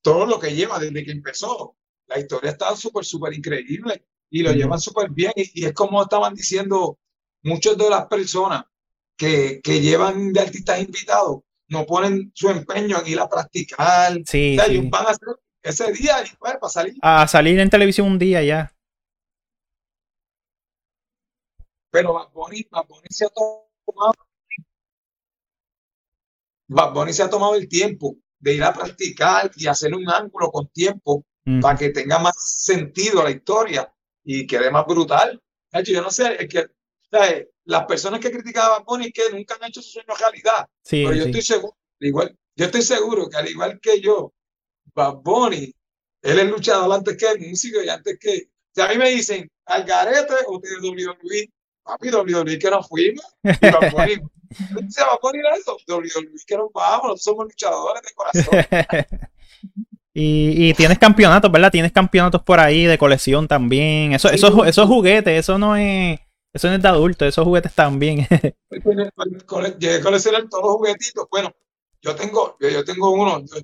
todo lo que lleva desde que empezó, la historia está súper, súper increíble y lo Ujú. llevan súper bien. Y, y es como estaban diciendo muchas de las personas que, que llevan de artistas invitados, no ponen su empeño en ir a practicar. Sí, O sea, sí. ellos van a hacer ese día y pues, para salir. A salir en televisión un día ya. Pero Bad Bunny, Bad Bunny se ha tomado, Bad Bunny se ha tomado el tiempo de ir a practicar y hacer un ángulo con tiempo Ujú. para que tenga más sentido la historia y quede más brutal. De hecho, yo no sé, es que ¿sabes? las personas que criticaban a es que nunca han hecho su sueño realidad. Sí, Pero yo sí. estoy seguro, igual, yo estoy seguro que al igual que yo, Bad Bunny, él es luchador antes que el músico y antes que. Si a mí me dicen, Algarete o de WWE, papi, WWE que nos fuimos, y Bad Bunny, dice Bad Bunny era eso, WWE que nos vamos, nosotros somos luchadores de corazón. Y, y tienes campeonatos, ¿verdad? Tienes campeonatos por ahí de colección también. Eso, Sí. eso, esos juguetes, eso no es, eso no es de adulto, esos juguetes también. Llegué a coleccionar todos los juguetitos. Bueno, yo tengo, yo, yo tengo uno, yo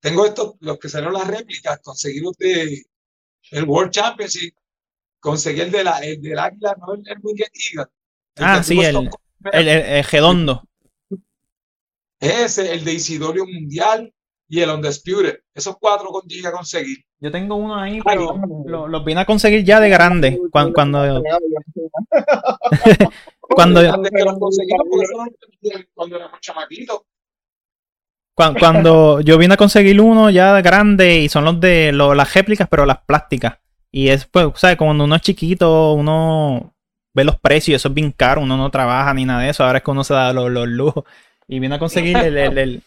tengo estos, los que salieron las réplicas, conseguí los de el World Championship, conseguí el de la, el del águila, no el, el Winged Eagle. El Ah, sí, el- el, el, redondo. Ese, el de Isidoro Mundial y el Undisputed. Esos cuatro llegué a conseguir. Yo tengo uno ahí, pero lo- los vine a conseguir ya de grande. Cuando, cuando, cuando, cuando éramos chamaquitos. cuan- cuando yo vine a conseguir uno ya de grande y son los de lo- las réplicas, pero las plásticas. Y es, pues, ¿sabes? Cuando uno es chiquito, uno ve los precios, eso es bien caro, uno no trabaja ni nada de eso. Ahora es que uno se da los, los lujos. Y vine a conseguir el, el, el,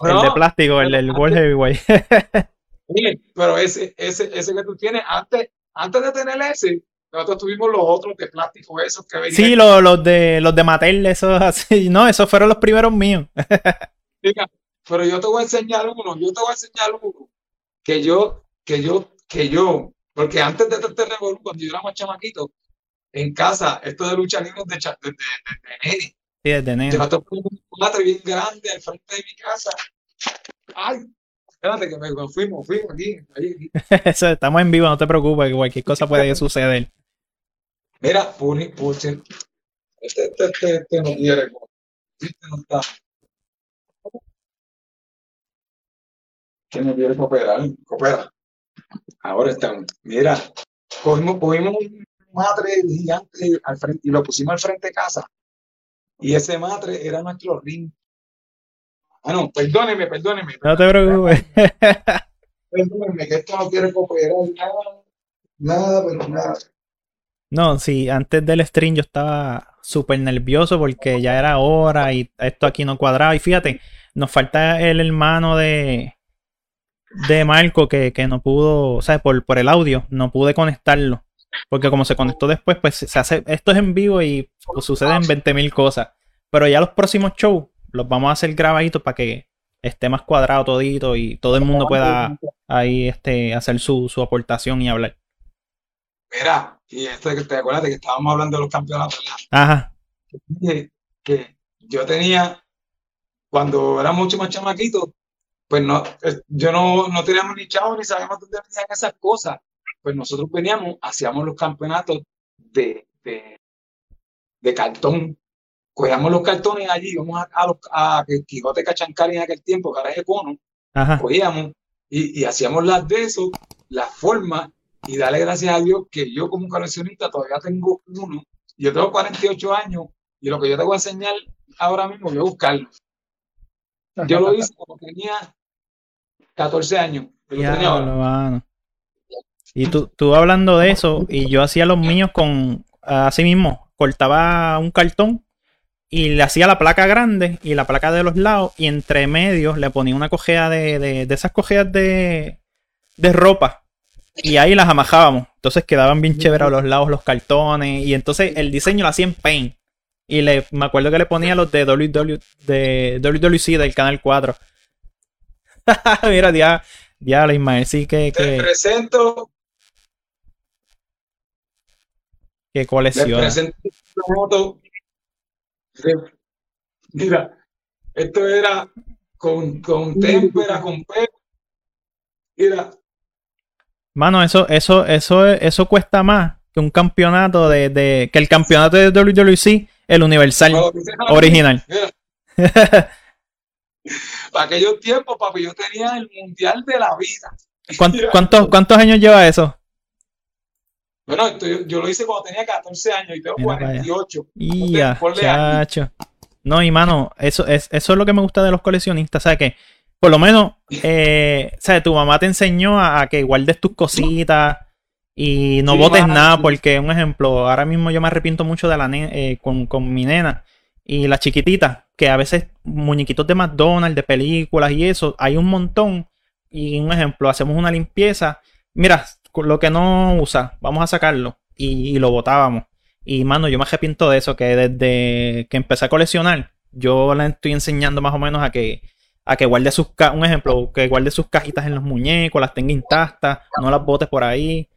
el de plástico, el, el World Heavyweight. Oye, pero ese, ese, ese que tú tienes, antes, antes de tener ese, nosotros tuvimos los otros de plástico, esos que venían. Sí, los, los de los de Mattel, esos así. No, esos fueron los primeros míos. Mira, Pero yo te voy a enseñar uno, yo te voy a enseñar uno que yo, que yo, que yo, porque antes de este revolú, cuando yo era más chamaquito, en casa, esto de lucha libre de, de, de, de, de nene. Sí, desde. Yo tengo un cuadro bien grande al frente de mi casa. Ay, espérate que me me fuimos, fuimos aquí, ahí, aquí. Eso, estamos en vivo, no te preocupes, que cualquier cosa puede suceder. Mira, puni, puche. Este, este, este, este no quiere. Este no está. Este no quiere cooperar. Coopera. Ahora estamos. Mira, cogimos, cogimos un matre gigante al frente y lo pusimos al frente de casa. Y ese matre era nuestro ring. Ah, no, perdóneme, perdóneme. No te preocupes. Perdóneme, que esto no quiere cooperar. Nada, nada, pero nada. No, sí, antes del stream yo estaba súper nervioso porque ya era hora y esto aquí no cuadraba. Y fíjate, nos falta el hermano de, de Marco que, que no pudo, o sea, por, por el audio, no pude conectarlo. Porque como se conectó después, pues se hace, esto es en vivo y pues, suceden 20.000 cosas. Pero ya los próximos shows los vamos a hacer grabaditos para que esté más cuadrado todito y todo el mundo pueda ahí este, hacer su, su aportación y hablar. Mira, y este que te acuerdas de que estábamos hablando de los campeonatos, ¿verdad? Ajá. Que yo tenía, cuando era mucho más chamaquito, pues no, eh, yo no, no teníamos ni chavos ni sabíamos dónde venían esas cosas. Pues nosotros veníamos, hacíamos los campeonatos de, de, de cartón. Cogíamos los cartones allí, íbamos a, a, los, a Quijote Cachancari en aquel tiempo, Garaje Cono, Ajá. cogíamos y, y hacíamos las de eso, las formas, y darle gracias a Dios que yo como coleccionista todavía tengo uno, yo tengo 48 años, y lo que yo te voy a enseñar ahora mismo, voy a buscarlo. Yo lo hice cuando tenía 14 años. yo lo tenía ahora. Y tú, tú hablando de eso, y yo hacía los míos con, así mismo, cortaba un cartón y le hacía la placa grande y la placa de los lados, y entre medios le ponía una cojea de, de, de esas cojeas de, de ropa, y ahí las amajábamos. Entonces quedaban bien chéveres los lados los cartones, y entonces el diseño lo hacía en Paint. Y le, me acuerdo que le ponía los de, WW, de WWC del Canal 4. Mira, ya, ya, la Ismael sí que, Te que, presento, que colecciona. de- Mira, esto era con, con témpera, con pelo. Mira, Mano, eso, eso, eso, eso cuesta más que un campeonato de, de que el campeonato de WWC, el Universal original. Para aquellos tiempos, papi, yo tenía el mundial de la vida. ¿Cuán- Mira, ¿Cuántos, cuántos años lleva eso? Bueno, esto yo, yo lo hice cuando tenía 14 años y tengo Mira para allá. 48. Y ya, chacho. No, y mano, eso es, eso es lo que me gusta de los coleccionistas, ¿sabes? Que por lo menos, eh, ¿sabes? Tu mamá te enseñó a, a que guardes tus cositas y no Sí, botes mano, nada, sí. porque, un ejemplo, ahora mismo yo me arrepiento mucho de la eh, con, con mi nena y la chiquitita, que a veces muñequitos de McDonald's, de películas y eso, hay un montón. Y un ejemplo, hacemos una limpieza. Mira, lo que no usa, vamos a sacarlo. Y, lo botábamos. Y mano, yo me arrepiento de eso, que desde que empecé a coleccionar, yo le estoy enseñando más o menos a que, a que guarde sus ca- un ejemplo, que guarde sus cajitas en los muñecos, las tenga intactas, no las botes por ahí.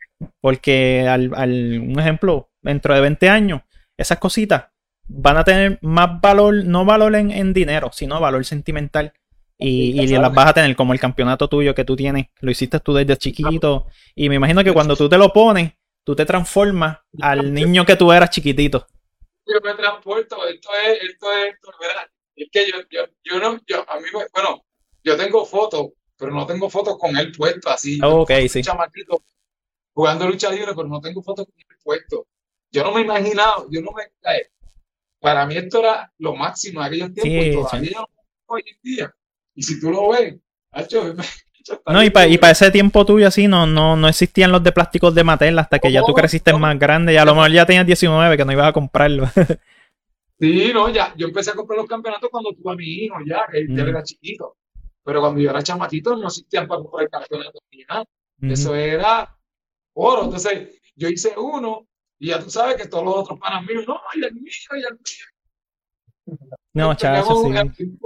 Porque al, al- un ejemplo, dentro de 20 años, esas cositas van a tener más valor, no valor en, en dinero, sino valor sentimental. Y, y las vas a tener como el campeonato tuyo que tú tienes, lo hiciste tú desde chiquito. Y me imagino que cuando tú te lo pones, tú te transformas al niño que tú eras chiquitito. Yo me transporto, esto es, esto es, ¿verdad? Es que yo, yo, yo no, yo, a mí me, bueno, yo tengo fotos, pero no tengo fotos con él puesto así. Ok, sí. chamaquito jugando lucha libre, pero no tengo fotos con él puesto. Yo no me he imaginado, yo no me, eh, para mí esto era lo máximo en aquellos tiempos Sí, y todavía no hoy en día. Y si tú lo ves, hacho, No, y para pa ese tiempo tuyo así, no, no, no existían los de plásticos de Mattel hasta que ya tú creciste no. más grande y a lo mejor ya tenías 19 que no ibas a comprarlo. Sí, no, ya, yo empecé a comprar los campeonatos cuando tuve a mi hijo, ya, que él Mm. era chiquito. Pero cuando yo era chamatito no existían para comprar campeonatos ni nada. Ujú. Eso era oro. Entonces, yo hice uno y ya tú sabes que todos los otros panas míos, no, y el mío, y el mío. No, teníamos, sí.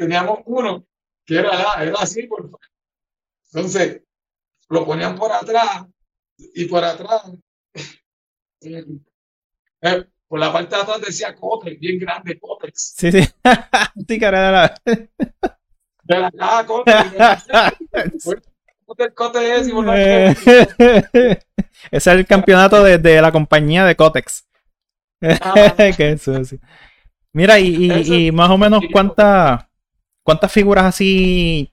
Teníamos uno, que era, era así, por Entonces, lo ponían por atrás y por atrás, eh, por la parte de atrás decía Cotex, bien grande Cotex. Sí, sí. De la caja Cotex. Cotex, Eh, Ese es el campeonato de, de la compañía de Cotex. Ah. Sucio. Mira, y, y- Eso- y más o menos cuántas cuántas figuras así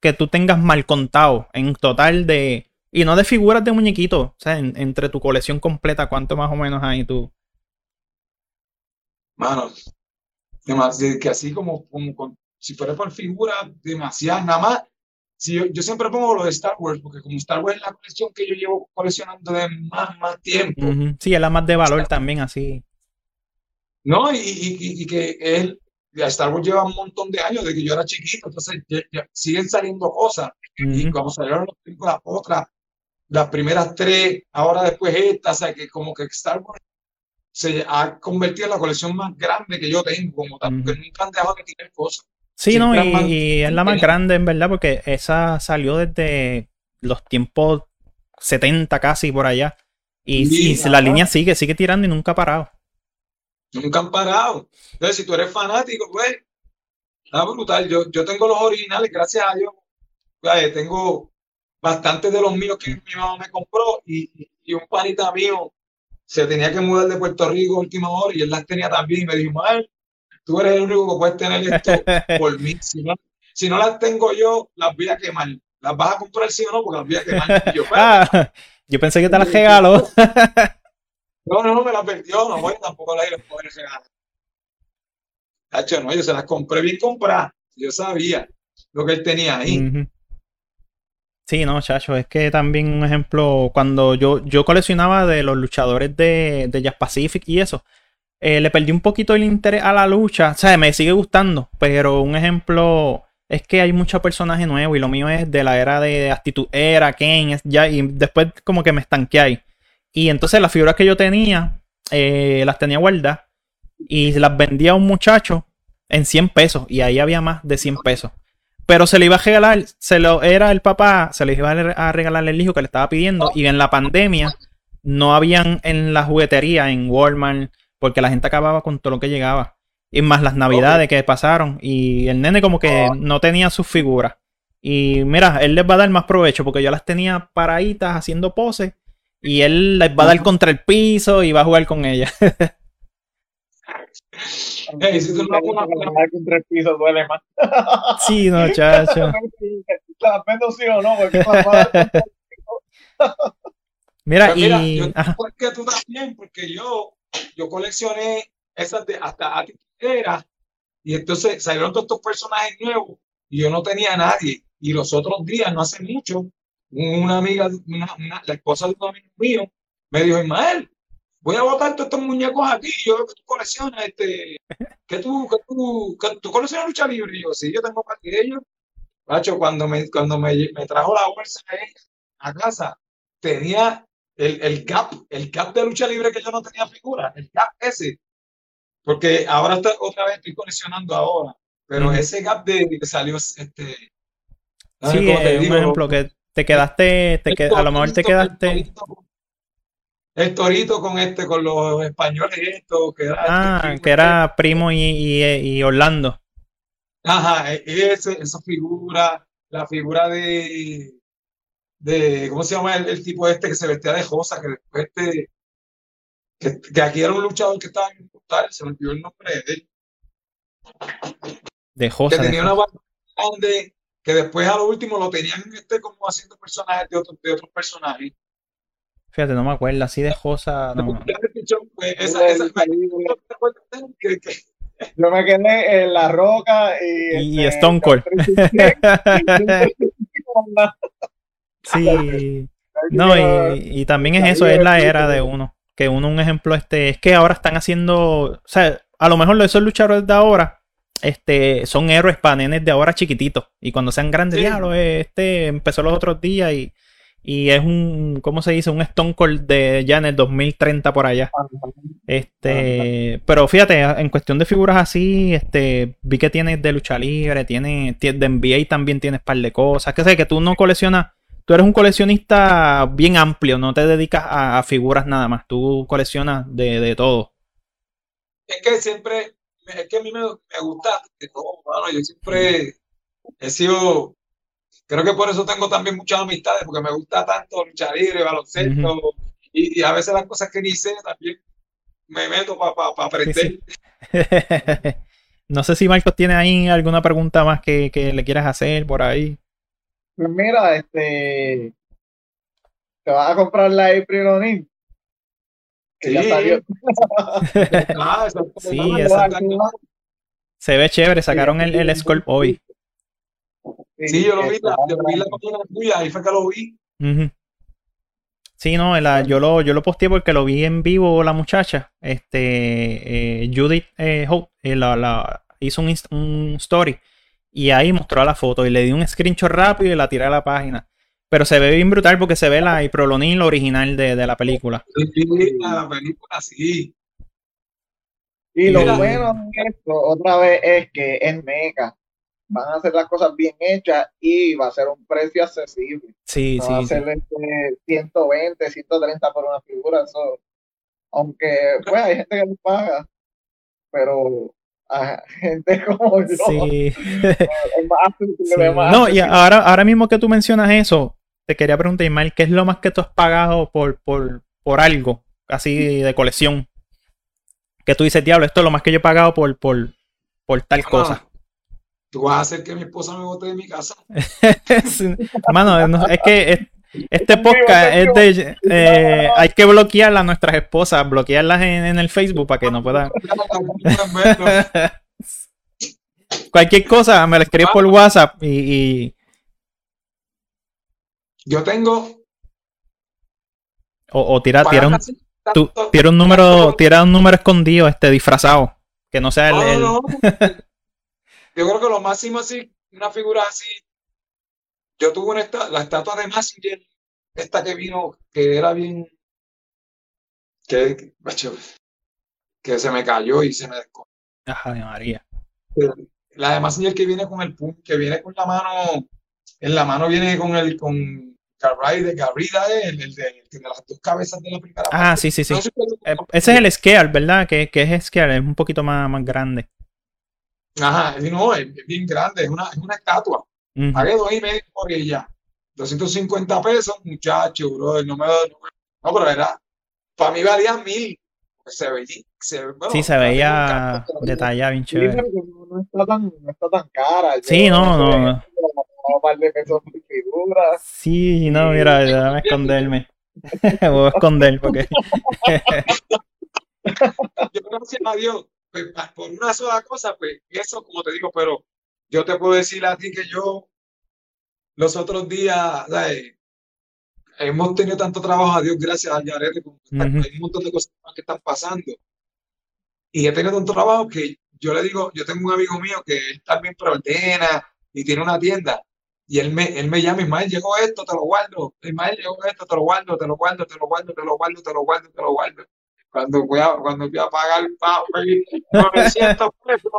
que tú tengas mal contado en total de. Y no de figuras de muñequitos. O sea, en- entre tu colección completa, ¿cuánto más o menos hay tú? Mano, demas- de que así como, como con- si fuera por figura, demasiado, nada más. Si yo, yo siempre pongo lo de Star Wars, porque como Star Wars es la colección que yo llevo coleccionando de más, más tiempo. Sí, es la más de valor también, así. ¿no? Y, y, y- y que él, Star Wars lleva un montón de años de que yo era chiquito, entonces ya- ya siguen saliendo cosas. Y Ujú. cuando salieron las películas, otras, las primeras tres, ahora después esta, o sea, que como que Star Wars se ha convertido en la colección más grande que yo tengo, como tal, porque nunca han dejado de tirar cosas. Sí, no, y, y es la más grande en verdad, porque esa salió desde los tiempos 70 casi por allá. Y, Sí, y la línea sigue, sigue tirando y nunca ha parado. Nunca han parado. Entonces, si tú eres fanático, pues, está brutal. Yo, yo tengo los originales, gracias a Dios. Pues, tengo bastantes de los míos que mi mamá me compró y, y un panita mío se tenía que mudar de Puerto Rico a última hora y él las tenía también y me dijo, mal, tú eres el único que puedes tener esto por mí. Si no, si no las tengo yo, las voy a quemar. ¿Las vas a comprar sí o no? Porque las voy a quemar. Yo, ah, yo pensé que te las regaló. No, no, no, me las perdió. No voy tampoco las ir a poder no, yo se las compré bien compradas. Yo sabía lo que él tenía ahí. Sí, no, chacho, es que también un ejemplo, cuando yo, yo coleccionaba de los luchadores de, de Jazz Pacific y eso, eh, le perdí un poquito el interés a la lucha, o sea, me sigue gustando, pero un ejemplo es que hay muchos personajes nuevos y lo mío es de la era de actitud era, Ken, ya, y después como que me estanqué ahí. Y entonces las figuras que yo tenía, eh, las tenía guardadas y las vendía a un muchacho en 100 pesos y ahí había más de 100 pesos. Pero se le iba a regalar, se lo era el papá, se le iba a regalar el hijo que le estaba pidiendo. Y en la pandemia no habían en la juguetería, en Walmart, porque la gente acababa con todo lo que llegaba. Y más las navidades que pasaron. Y el nene como que no tenía sus figuras. Y mira, él les va a dar más provecho porque yo las tenía paraditas haciendo poses. Y él les va a dar contra el piso y va a jugar con ellas. Hey, si tú no pones contra el piso duele más. Sí, no, chacho. La vendo sí o no, porque Mira, mira, y. Yo, porque tú también, porque yo, yo coleccioné esas de hasta era y entonces salieron todos estos personajes nuevos y yo no tenía a nadie. Y los otros días, no hace mucho, una amiga, una, una, la esposa de un amigo mío, me dijo, Ismael, voy a botar todos estos muñecos aquí, yo veo que tú coleccionas, este, que tú, que tú, que tú coleccionas lucha libre, y yo, sí, yo tengo para de ellos. Macho, cuando me, cuando me, me trajo la bolsa a casa, tenía el, el gap, el gap de lucha libre que yo no tenía figura, el gap ese, porque ahora está, otra vez estoy coleccionando ahora, pero ese gap de que salió, este, sí, es un ejemplo que te quedaste, te a lo mejor te quedaste el torito con este, con los españoles esto, que era, ah, este que era primo y, y, Orlando. Ajá, e, ese, esa figura, la figura de, de ¿cómo se llama el, tipo este que se vestía de Josa, que después este, que, aquí era un luchador que estaba en brutal, se me olvidó el nombre de él. De Josa. Que tenía una banda grande, que después a lo último lo tenían este como haciendo personajes de otros, de otros personajes. Fíjate, no me acuerdo, así de Josa. No. Yo me quedé en La Roca y, y este, Stone Cold. sí. No, y, y, también es eso, es la era de uno. Que uno, un ejemplo, este, es que ahora están haciendo, o sea, a lo mejor esos luchadores de ahora, este, son héroes para nenes de ahora chiquititos. Y cuando sean grandes, ya lo este empezó los otros días y y es un, ¿cómo se dice? Un Stone Cold de ya en el 2030 por allá. Este, pero fíjate, en cuestión de figuras así, este, vi que tienes de lucha libre, tiene, de NBA también tienes par de cosas. Que sé que tú no coleccionas, tú eres un coleccionista bien amplio, no te dedicas a, figuras nada más, tú coleccionas de, de, todo. Es que siempre, es que a mí me, me gusta, yo siempre he sido creo que por eso tengo también muchas amistades, porque me gusta tanto luchar libre, baloncesto, y, a veces las cosas que ni sé también me meto para aprender. no sé si Marcos tiene ahí alguna pregunta más que, le quieras hacer por ahí. Pues mira, este. ¿Te vas a comprar la April O'Neil? Que sí. ya sí, Se ve chévere, sacaron el, el Scorp hoy. Sí, yo lo vi, la, yo vi la tuya, ahí fue que lo vi. Sí, no, yo lo, yo lo posteé porque lo vi en vivo la muchacha. Este, eh, Judith eh, Hope, eh, la, hizo un, un, story y ahí mostró la foto y le di un screenshot rápido y la tiré a la página. Pero se ve bien brutal porque se ve la Iprolonil original de, de la película. Sí, la película, sí. Y lo bueno de esto, otra vez, es que es mega van a hacer las cosas bien hechas y va a ser un precio accesible. Sí, no sí. Va a ser 120, 130 por una figura. Eso, aunque pues hay gente que lo paga. pero a gente como yo Sí. es más accesible, Sí. es más No, y ahora, ahora mismo que tú mencionas eso, te quería preguntar, Ismael, ¿qué es lo más que tú has pagado por, por, por algo así de colección? Que tú dices, diablo, esto es lo más que yo he pagado por, por, por tal cosa. Tú vas a hacer que mi esposa me bote de mi casa. Mano, no- es que es- este podcast es de... eh, hay que bloquear a nuestras esposas, bloquearlas en, en el Facebook para que no puedan... Cualquier cosa, me la escribes por WhatsApp y, y- Yo tengo. o, o tira, tira, un, tú- tira un número, tira un número escondido, este disfrazado, que no sea el, No, el- no, no. Yo creo que lo máximo así, una figura así. Yo tuve una esta- la estatua de Massinger, esta que vino, que era bien. Que, que, se me cayó y se me Ajá, de María. La de Massinger que viene con el que viene con la mano, en la mano viene con el con Garray de Garrida, el, el de, el de las dos cabezas de la primera Ah, parte. sí, sí, sí. No sé cuál es el Eh, ese es el scale, ¿verdad? Que, que es scale, es un poquito más, más grande. Ajá, no, es, es bien grande, es una, es una estatua. Ujú. Pagué dos y medio por ella. 250 pesos, muchacho, bro. No me no, me- no, pero era. Para mí valía mil. Se veía. Se, bueno, Sí, se veía detallado, bien Sí, chévere. no, no está tan, no está tan cara. Sí, Yo, no, no, no. Un par de pesos por figura. Sí, no, mira, déjame esconderme. Voy a esconder porque. Yo, gracias a Dios, pues, por una sola cosa, pues eso, como te digo, pero yo te puedo decir a ti que yo los otros días, ¿sabes? hemos tenido tanto trabajo, a Dios gracias a Yarete, hay un montón de cosas que están pasando. Y he tenido tanto trabajo que yo le digo, yo tengo un amigo mío que él también preordena y tiene una tienda. Y él me, él me llama, Ismael, llegó esto, te lo guardo. Ismael, llegó esto, te lo guardo, te lo guardo, te lo guardo, te lo guardo, te lo guardo, te lo guardo. Cuando voy a, cuando voy a pagar pago, 900 pesos,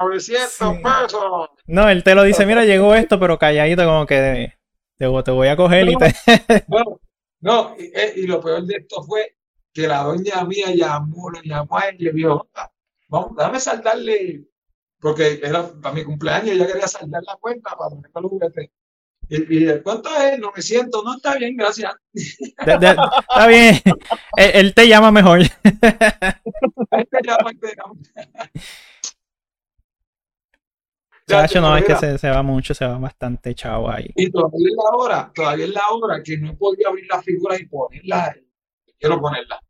900 Sí. pesos. No, él te lo dice, mira, llegó esto, pero calladito, como que te, te voy a coger y te. No, no, y, eh, y lo peor de esto fue que la doña mía llamó, lo llamó a él y le dijo, "Ah, vamos, déjame saldarle, porque era para mi cumpleaños, ella quería saldar la cuenta para poner los juguetes. Y, y ¿cuánto es? 900, no está bien, gracias. de- de- está bien. Él, él te llama mejor. Ahí te llamo, ahí te llamo. Chacho, no, es que se, se va mucho, se va bastante chavo ahí. Y todavía es la hora, todavía es la hora que no he podido abrir la figura y ponerla. Quiero ponerla.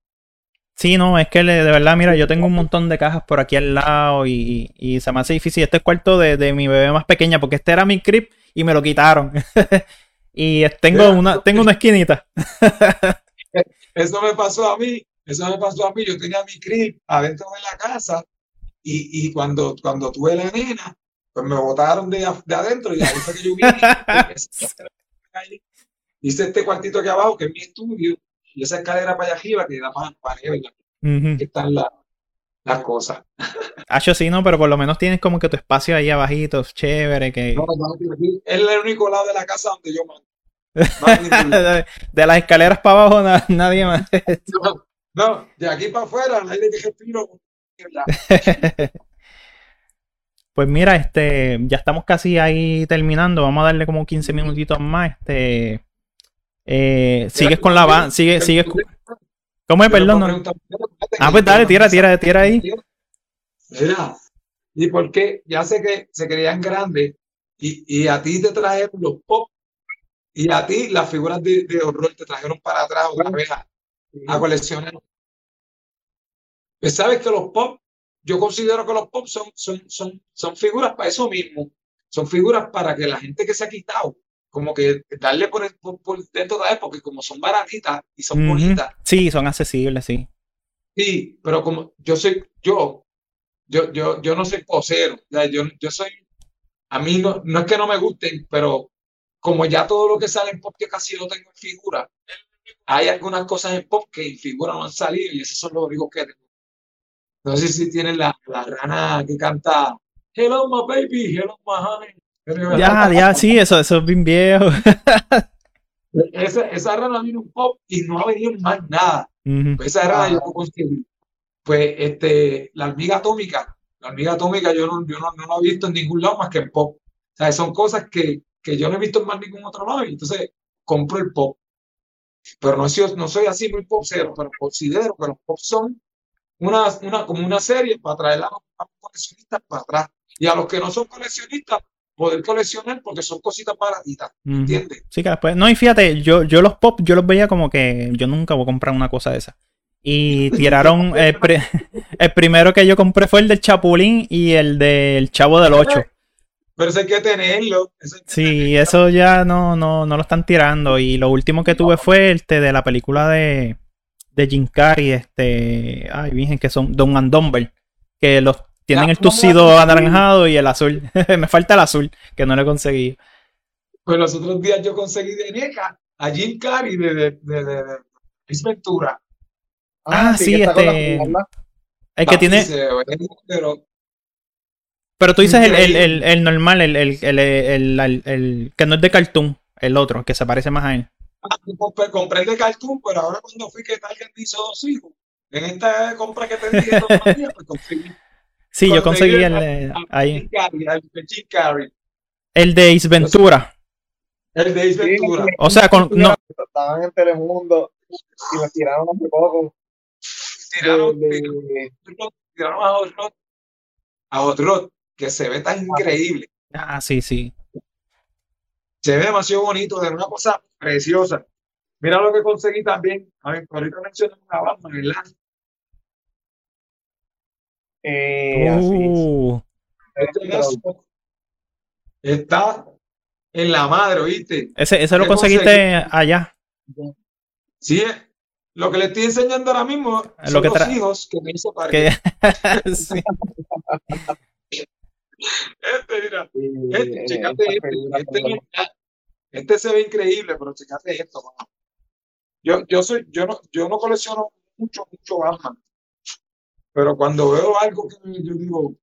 Sí, no, es que le- de verdad, mira, yo tengo un montón de cajas por aquí al lado y, y se me hace difícil. Este es cuarto de, de mi bebé más pequeña, porque este era mi crib y me lo quitaron. y tengo una, tengo una esquinita. Eso me pasó a mí, eso me pasó a mí. Yo tenía mi crib adentro de la casa y, y cuando, cuando tuve la nena, pues me botaron de, de adentro y ahí fue que yo vine. Hice este cuartito aquí abajo que es mi estudio y esa escalera para allá arriba que da para, para arriba, Ujú. que están la- las cosas. Hacho, sí, no, pero por lo menos tienes como que tu espacio ahí abajito, chévere, que... No, no, aquí es el único lado de la casa donde yo mando. Más de, de las escaleras para abajo na- nadie más. No, de aquí para afuera, el aire que respiro. Pues mira, este, ya estamos casi ahí terminando. Vamos a darle como 15 minutitos más. Este, eh, sigues con la banda, sigue, sigues. con- ¿Cómo es? Perdón. no. Ah, pues dale, tira, tira, tira ahí. Mira, ¿y por qué? Ya sé que se creían grandes y, y a ti te trajeron los pop y a ti las figuras de, de horror te trajeron para atrás otra vez a, a coleccionar. Pues sabes que los pop, yo considero que los pop son, son, son, son figuras para eso mismo. Son figuras para que la gente que se ha quitado, como que darle por, el- por, por dentro de él, porque como son baratitas y son bonitas, Sí, son accesibles, sí. Sí, pero como yo soy, yo, yo, yo, yo no soy posero, o sea, yo, yo soy, a mí no, no es que no me gusten, pero como ya todo lo que sale en pop que casi lo tengo en figura, hay algunas cosas en pop que en figura no han salido y esos son los únicos que tengo. No sé si tienen la, la rana que canta Hello my baby, hello my honey. Ya, ya, sí, eso, eso es bien viejo. Esa, esa rana vino en pop y no ha venido más nada. Ujú. Pues esa rana Ah. yo no conseguí. Pues este, la hormiga atómica, la hormiga atómica yo no, yo no, no la he visto en ningún lado más que en pop. O sea, son cosas que, que yo no he visto en más ningún otro lado y entonces compro el pop. Pero no soy, no soy así muy popero, pero considero que los pop son una, una, como una serie para traer a los, a los coleccionistas para atrás. Y a los que no son coleccionistas, poder coleccionar porque son cositas baratitas. ¿entiendes? Sí, que después. No, y fíjate, yo, yo los pop, yo los veía como que yo nunca voy a comprar una cosa de esa. Y tiraron. el, pri- el primero que yo compré fue el del Chapulín y el del Chavo del 8. Pero eso hay que tenerlo. eso hay que Sí, eso ya no, no, no lo están tirando. Y lo último que tuve fue este de la película de, de Jim Carrey, este. Ay, virgen, que son Don and Dumber. Que los tienen Ah, el tucido anaranjado y el azul. Me falta el azul, que no lo he conseguido. Pues los otros días yo conseguí de NECA a Jim Carrey de, de, de, de, Ventura. Ah, sí, que este-. El que Papi, tiene. se pero Pero tú dices el, el, el, el normal, el, el, el, el- el- el que no es de cartoon, el otro, que se parece más a él. compré, compré el de cartoon, pero ahora cuando fui que Target me hizo dos hijos, en esta compra que te dije, pues conseguí Sí, yo conseguí el, eh, a ahí. El de Ace Ventura. el de Ace Ventura. O sea, con, no, Estaban en Telemundo y me tiraron hace poco. Tiraron, de- tiraron, a Hot Rod, a Hot Rod, que se ve tan increíble. ah, sí, sí. Se ve demasiado bonito, de una cosa preciosa. Mira lo que conseguí también. A ver, ahorita mencioné una banda, ¿verdad? Eh, así. Uh, Este es- está en la madre, ¿oíste? ese, ese lo ¿Qué conseguiste allá. Sí, eh, lo que le estoy enseñando ahora mismo Lo son que los hijos que me hizo sí. Este, mira, este, eh, checate este, este, es- este se ve increíble, pero checate esto, mano. Yo, yo soy, yo no, yo no colecciono mucho, mucho Batman. Pero cuando veo algo que yo digo,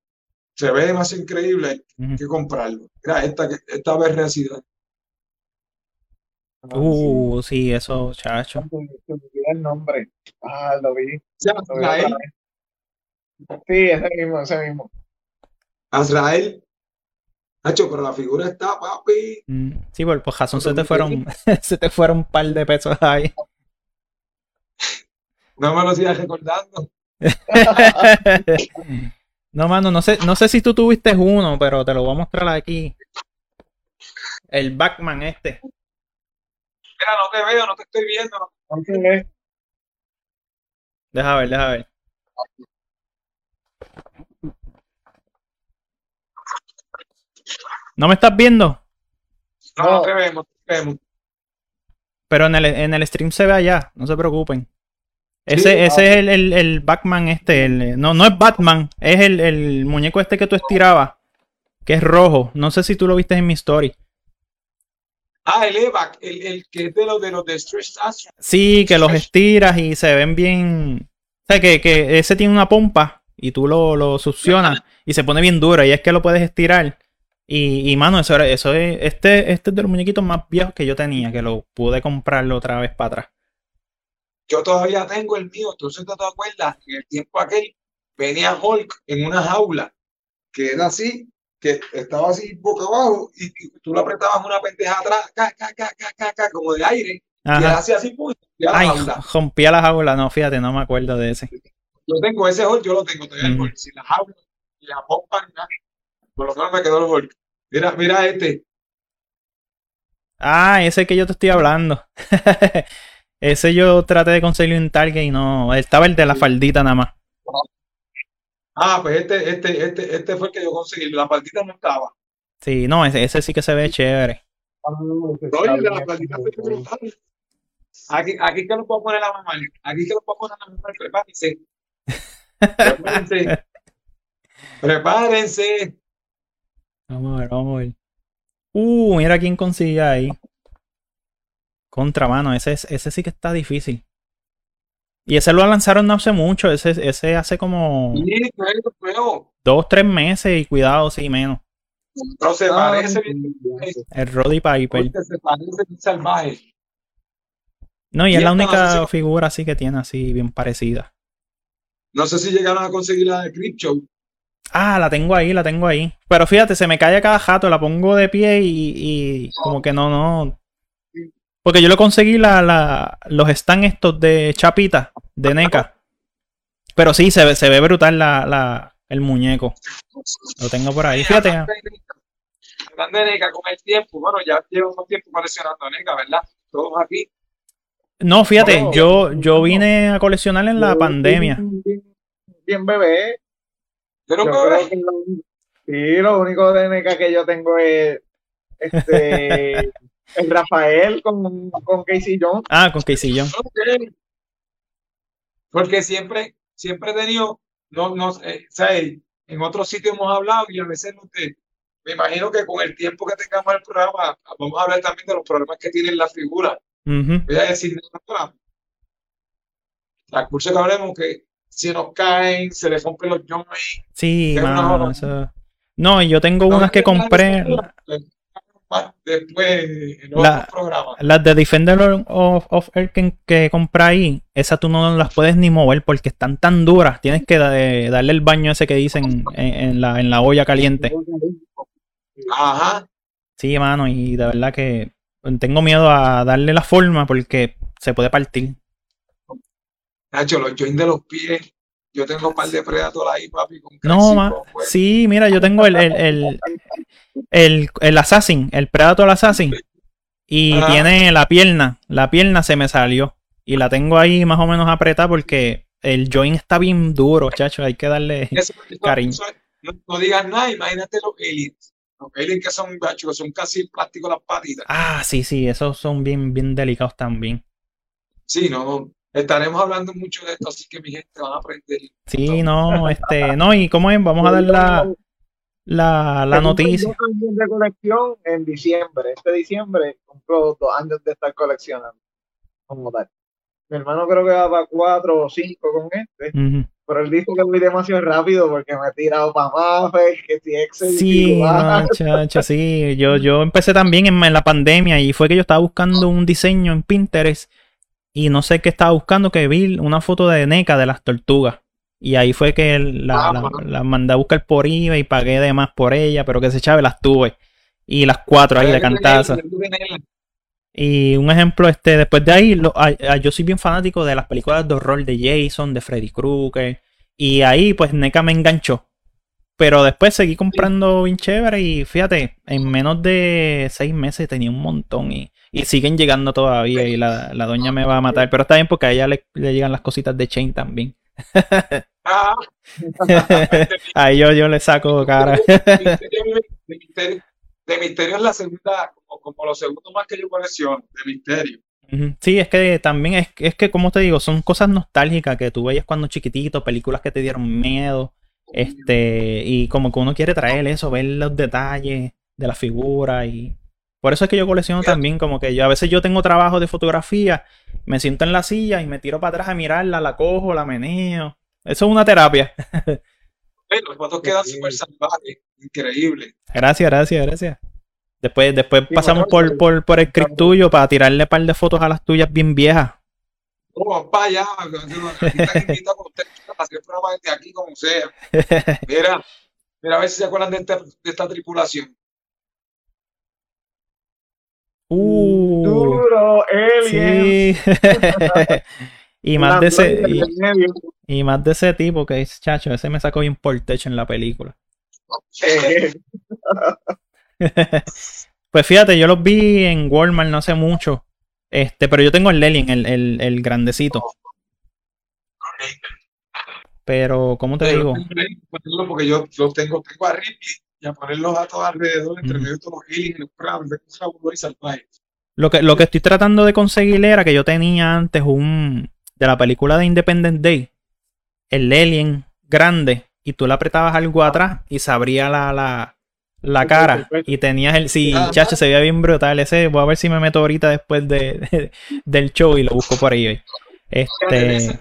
se ve demasiado increíble, hay que comprarlo. Mira, esta, que- esta veracidad. Ah, Uh, sí, eso, chacho. Se me- olvidó el nombre. Ah, lo vi. Lo vi Azrael. Sí, ese mismo, ese mismo. Azrael. Nacho, pero la figura está, papi. Mm, Sí, por, por razón se te fueron, se te fueron un par de pesos ahí. No me lo sigas recordando. No, mano, no sé, no sé si tú tuviste uno, pero te lo voy a mostrar aquí. El Batman este. Mira, no te veo, no te estoy viendo. no- Entonces, Deja ver, deja ver. ¿No me estás viendo? No, no te vemos, te vemos. Pero en el, en el stream se ve allá, no se preocupen. Ese, Sí, ese es el, el, el Batman este. el- no, no es Batman, es el, el muñeco este que tú estirabas, que es rojo. No sé si tú lo viste en mi story. Ah, el Evac, el, el que es de los de los de Astro. Sí, que los estiras y se ven bien. O sea, que, que ese tiene una pompa y tú lo, lo succionas y se pone bien duro y es que lo puedes estirar. Y, y mano, eso, eso es, este, este es de los muñequitos más viejos que yo tenía, que lo pude comprarlo otra vez para atrás. Yo todavía tengo el mío, entonces no te acuerdas en el tiempo aquel venía Hulk en una jaula que era así, que estaba así boca abajo y, y tú le apretabas una pendeja atrás, ca, ca, ca, como de aire, y él Ajá. hacía así, pum, y a la Ay, jaula. rompía la jaula, no, fíjate, no me acuerdo de ese. Yo tengo ese Hulk, yo lo tengo todavía, el Ujú. Hulk, sin la jaula, y la pompa. Por lo menos me quedó el Hulk. Mira, mira este, Ah, ese que yo te estoy hablando. ese yo traté de conseguirlo en Target y no. Estaba el de la faldita nada más. ah, pues este, este, este, este fue el que yo conseguí, la partita no estaba. Sí, no, ese, ese sí que se ve chévere. ah, Oye, la se ve brutal. Aquí, aquí que lo puedo poner a la mamá. Aquí que lo puedo poner a la mamá. Prepárense. Prepárense. Prepárense. Vamos a ver, vamos a ver. Uh, mira quién consigue ahí. Contra mano, ese, es- ese sí que está difícil. Y ese lo lanzaron no hace mucho, ese, ese hace como Sí, claro, dos, tres meses y cuidado, sí, menos. Pero se Ah, parece bien. El Roddy Piper. Se parece bien salvaje. No, y y es la no sé única figura así que tiene así bien parecida. No sé si llegaron a conseguir la de Crip Show. Ah, la tengo ahí, la tengo ahí. Pero fíjate, se me cae a cada jato, la pongo de pie y, y como que no, no. Porque yo le conseguí la, la, los stands estos de chapita, de NECA. Pero sí, se ve, se ve brutal la, la, el muñeco. Lo tengo por ahí. Fíjate. Hablando de NECA con el tiempo, bueno, ya llevamos tiempo coleccionando NECA, ¿verdad? Todos aquí. No, fíjate, yo, yo vine a coleccionar en la pandemia. Bien, bien bebé. Pero Yo creo que lo, sí, lo único de NK que yo tengo es este el Rafael con, con Casey Jones. Ah, con Casey Jones. Porque siempre, siempre he tenido, no, no, eh, ¿sabes? En otros sitios hemos hablado y a veces no te, me imagino que con el tiempo que tengamos el programa, vamos a hablar también de los problemas que tienen las figuras. Ujú. Voy a decir. La cursa que hablemos que si nos caen, se les rompen los joints. Sí, mano, hora. eso- No, y yo tengo unas que compré, Más Después, en otros La- programas. las de Defender of, of Earth que, que compré ahí, esas tú no las puedes ni mover porque están tan duras. Tienes que da- eh, darle el baño ese que dicen en, en la, en la olla caliente. Ajá. Sí, mano, y de verdad que tengo miedo a darle la forma porque se puede partir. Nacho, los joints de los pies. Yo tengo un par de Predator ahí, papi. Con No, ma. pues, Sí, mira, yo tengo el, el, el, el, el Assassin, el Predator Assassin. Y Ajá. tiene la pierna. La pierna se me salió. Y la tengo ahí más o menos apretada porque el joint está bien duro, chacho. Hay que darle. Eso- eso- Cariño. eso- no, no digas nada, imagínate los aliens. Los aliens que son, que son casi plástico las patitas. Ah, sí, sí, esos son bien, bien delicados también. Sí, no, estaremos hablando mucho de esto, así que mi gente van a aprender. Sí, no, este, no, y cómo es, vamos a dar la, la, la noticia. de colección en diciembre. Este diciembre cumplo dos años de estar coleccionando. Como tal. Mi hermano creo que va para cuatro o cinco con este. Pero él dice que voy demasiado rápido porque me he tirado para Maffer, que si Excel, Sí, ah, no, chacho, sí. Yo, yo empecé también en, en la pandemia y fue que yo estaba buscando un diseño en Pinterest y no sé qué estaba buscando, que vi una foto de NECA de las tortugas. Y ahí fue que la, la, la mandé a buscar por eBay y pagué de más por ella, pero que se chave las tuve. Y las cuatro ahí de cantazo. Y un ejemplo, este, después de ahí, lo- a- a- yo soy bien fanático de las películas de horror de Jason, de Freddy Krueger. Y ahí, pues, NECA me enganchó. Pero después seguí comprando bien chévere y fíjate, en menos de seis meses tenía un montón y, y siguen llegando todavía y la, la doña me va a matar. Pero está bien porque a ella le, le llegan las cositas de Chain también. Ah, Ahí yo, yo le saco cara. de misterio, de misterio es la segunda, como, como lo segundo más que yo colecciono, de misterio. Sí, es que también es, es que, como te digo, son cosas nostálgicas que tú veías cuando chiquitito, películas que te dieron miedo, este, y como que uno quiere traer eso, ver los detalles de la figura y por eso es que yo colecciono también, como que yo a veces yo tengo trabajo de fotografía, me siento en la silla y me tiro para atrás a mirarla, la cojo, la meneo. Eso es una terapia. Eh, Los fotos quedan súper salvajes, increíble. Gracias, gracias, gracias. Después, después Sí, pasamos bueno, por, por, por el script tuyo para tirarle un par de fotos a las tuyas bien viejas. Allá, aquí están invitados con ustedes a hacer el programa desde aquí como sea. Mira, mira a ver si se acuerdan de, este- de esta tripulación. Uh. Duro, Alien. Sí. y más de ese y, más de ese tipo que es chacho, ese me sacó bien por techo en la película. Pues fíjate, yo los vi en Walmart no hace mucho. Este, pero yo tengo el Lelien, el, el, el grandecito. Pero, ¿cómo te digo? Porque yo los tengo, tengo a Ripley y a ponerlos a todos alrededor, entre medio de todos los aliens los y. Lo que, lo que estoy tratando de conseguir era que yo tenía antes un. de la película de Independence Day. El Alien grande. Y tú le apretabas algo atrás y se abría la, la, la cara. Y tenías el. Sí, chacho, se veía bien brutal. Ese, voy a ver si me meto ahorita después de, del show y lo busco por ahí. Este.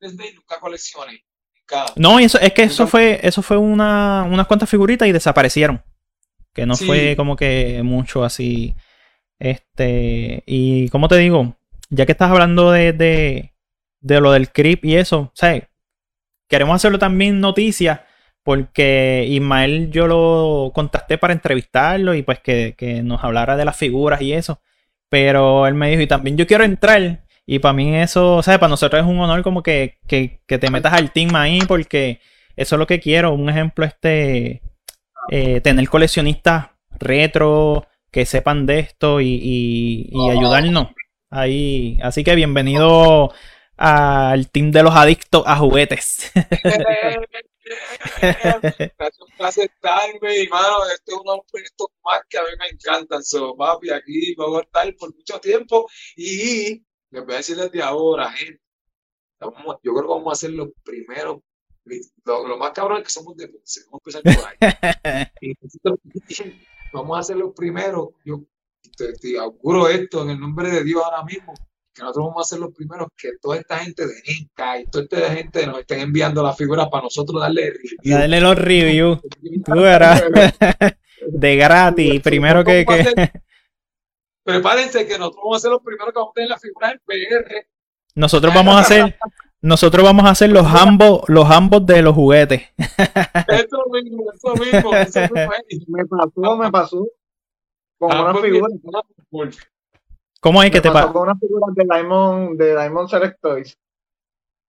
Desde nunca coleccioné. No, y eso, es que eso fue, eso fue una, unas cuantas figuritas y desaparecieron. Que no Sí. fue como que mucho así. Este, y como te digo, ya que estás hablando de, de, de lo del creep y eso, ¿sabes? queremos hacerlo también noticia porque Ismael yo lo contacté para entrevistarlo y pues que, que, nos hablara de las figuras y eso. Pero él me dijo, y también yo quiero entrar. Y para mí eso, o sea, para nosotros es un honor como que, que, que te metas al team ahí porque eso es lo que quiero. Un ejemplo, este, eh, tener coleccionistas retro que sepan de esto y, y, y ayudarnos ahí. Así que bienvenido al team de los adictos a juguetes. Gracias por aceptarme, hermano. Este es uno de los proyectos más que a mí me encantan. So, papi, aquí voy a estar por mucho tiempo. Y les voy a decir desde ahora, gente. Vamos, yo creo que vamos a ser los primeros. Lo, lo más cabrón es que somos de Ponce. Vamos a empezar por ahí. y, vamos a ser los primeros. Yo te, te auguro esto en el nombre de Dios ahora mismo que nosotros vamos a ser los primeros que toda esta gente de Inca y toda esta gente nos estén enviando las figuras para nosotros darle reviews. Darle los reviews. de gratis, primero que, que... Prepárense que nosotros vamos a ser los primeros que vamos a tener las figuras en PR. Nosotros vamos a hacer nosotros vamos a hacer los ambos, los ambos de los juguetes. Eso mismo, eso mismo, eso mismo. Me pasó, me pasó. Con una figura. ¿Cómo es que te pasó? Con unas figuras de Diamond, de Diamond Select Toys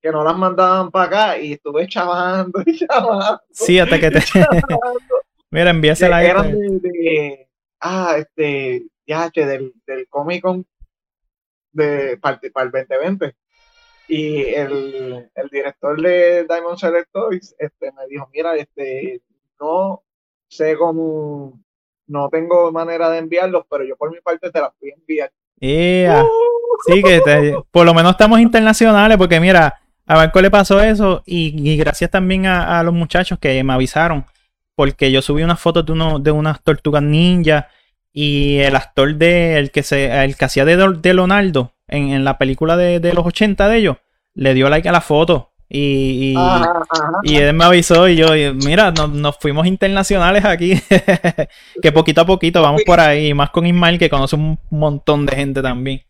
que no las mandaban para acá y estuve chavando y chavando. Sí, hasta que te. Mira, envíasela ahí. Eran de, de, Ah, este. Ya, del, del Comic Con de, para, para el 2020. Y el, el, director de Diamond Select Toys este, me dijo: Mira, este. No sé cómo. No tengo manera de enviarlos, pero yo por mi parte te las voy a enviar. Sí, que por lo menos estamos internacionales, porque mira, a Marco le pasó eso y, gracias también a, los muchachos que me avisaron, porque yo subí unas fotos de, uno, de unas tortugas ninja y el actor de, el que, se, el que hacía de, de Leonardo en, en la película de, de, los 80 de ellos, le dio like a la foto. Y, y, él me avisó y yo, mira, nos, fuimos internacionales aquí, que poquito a poquito vamos por ahí, más con Ismael que conoce un montón de gente también.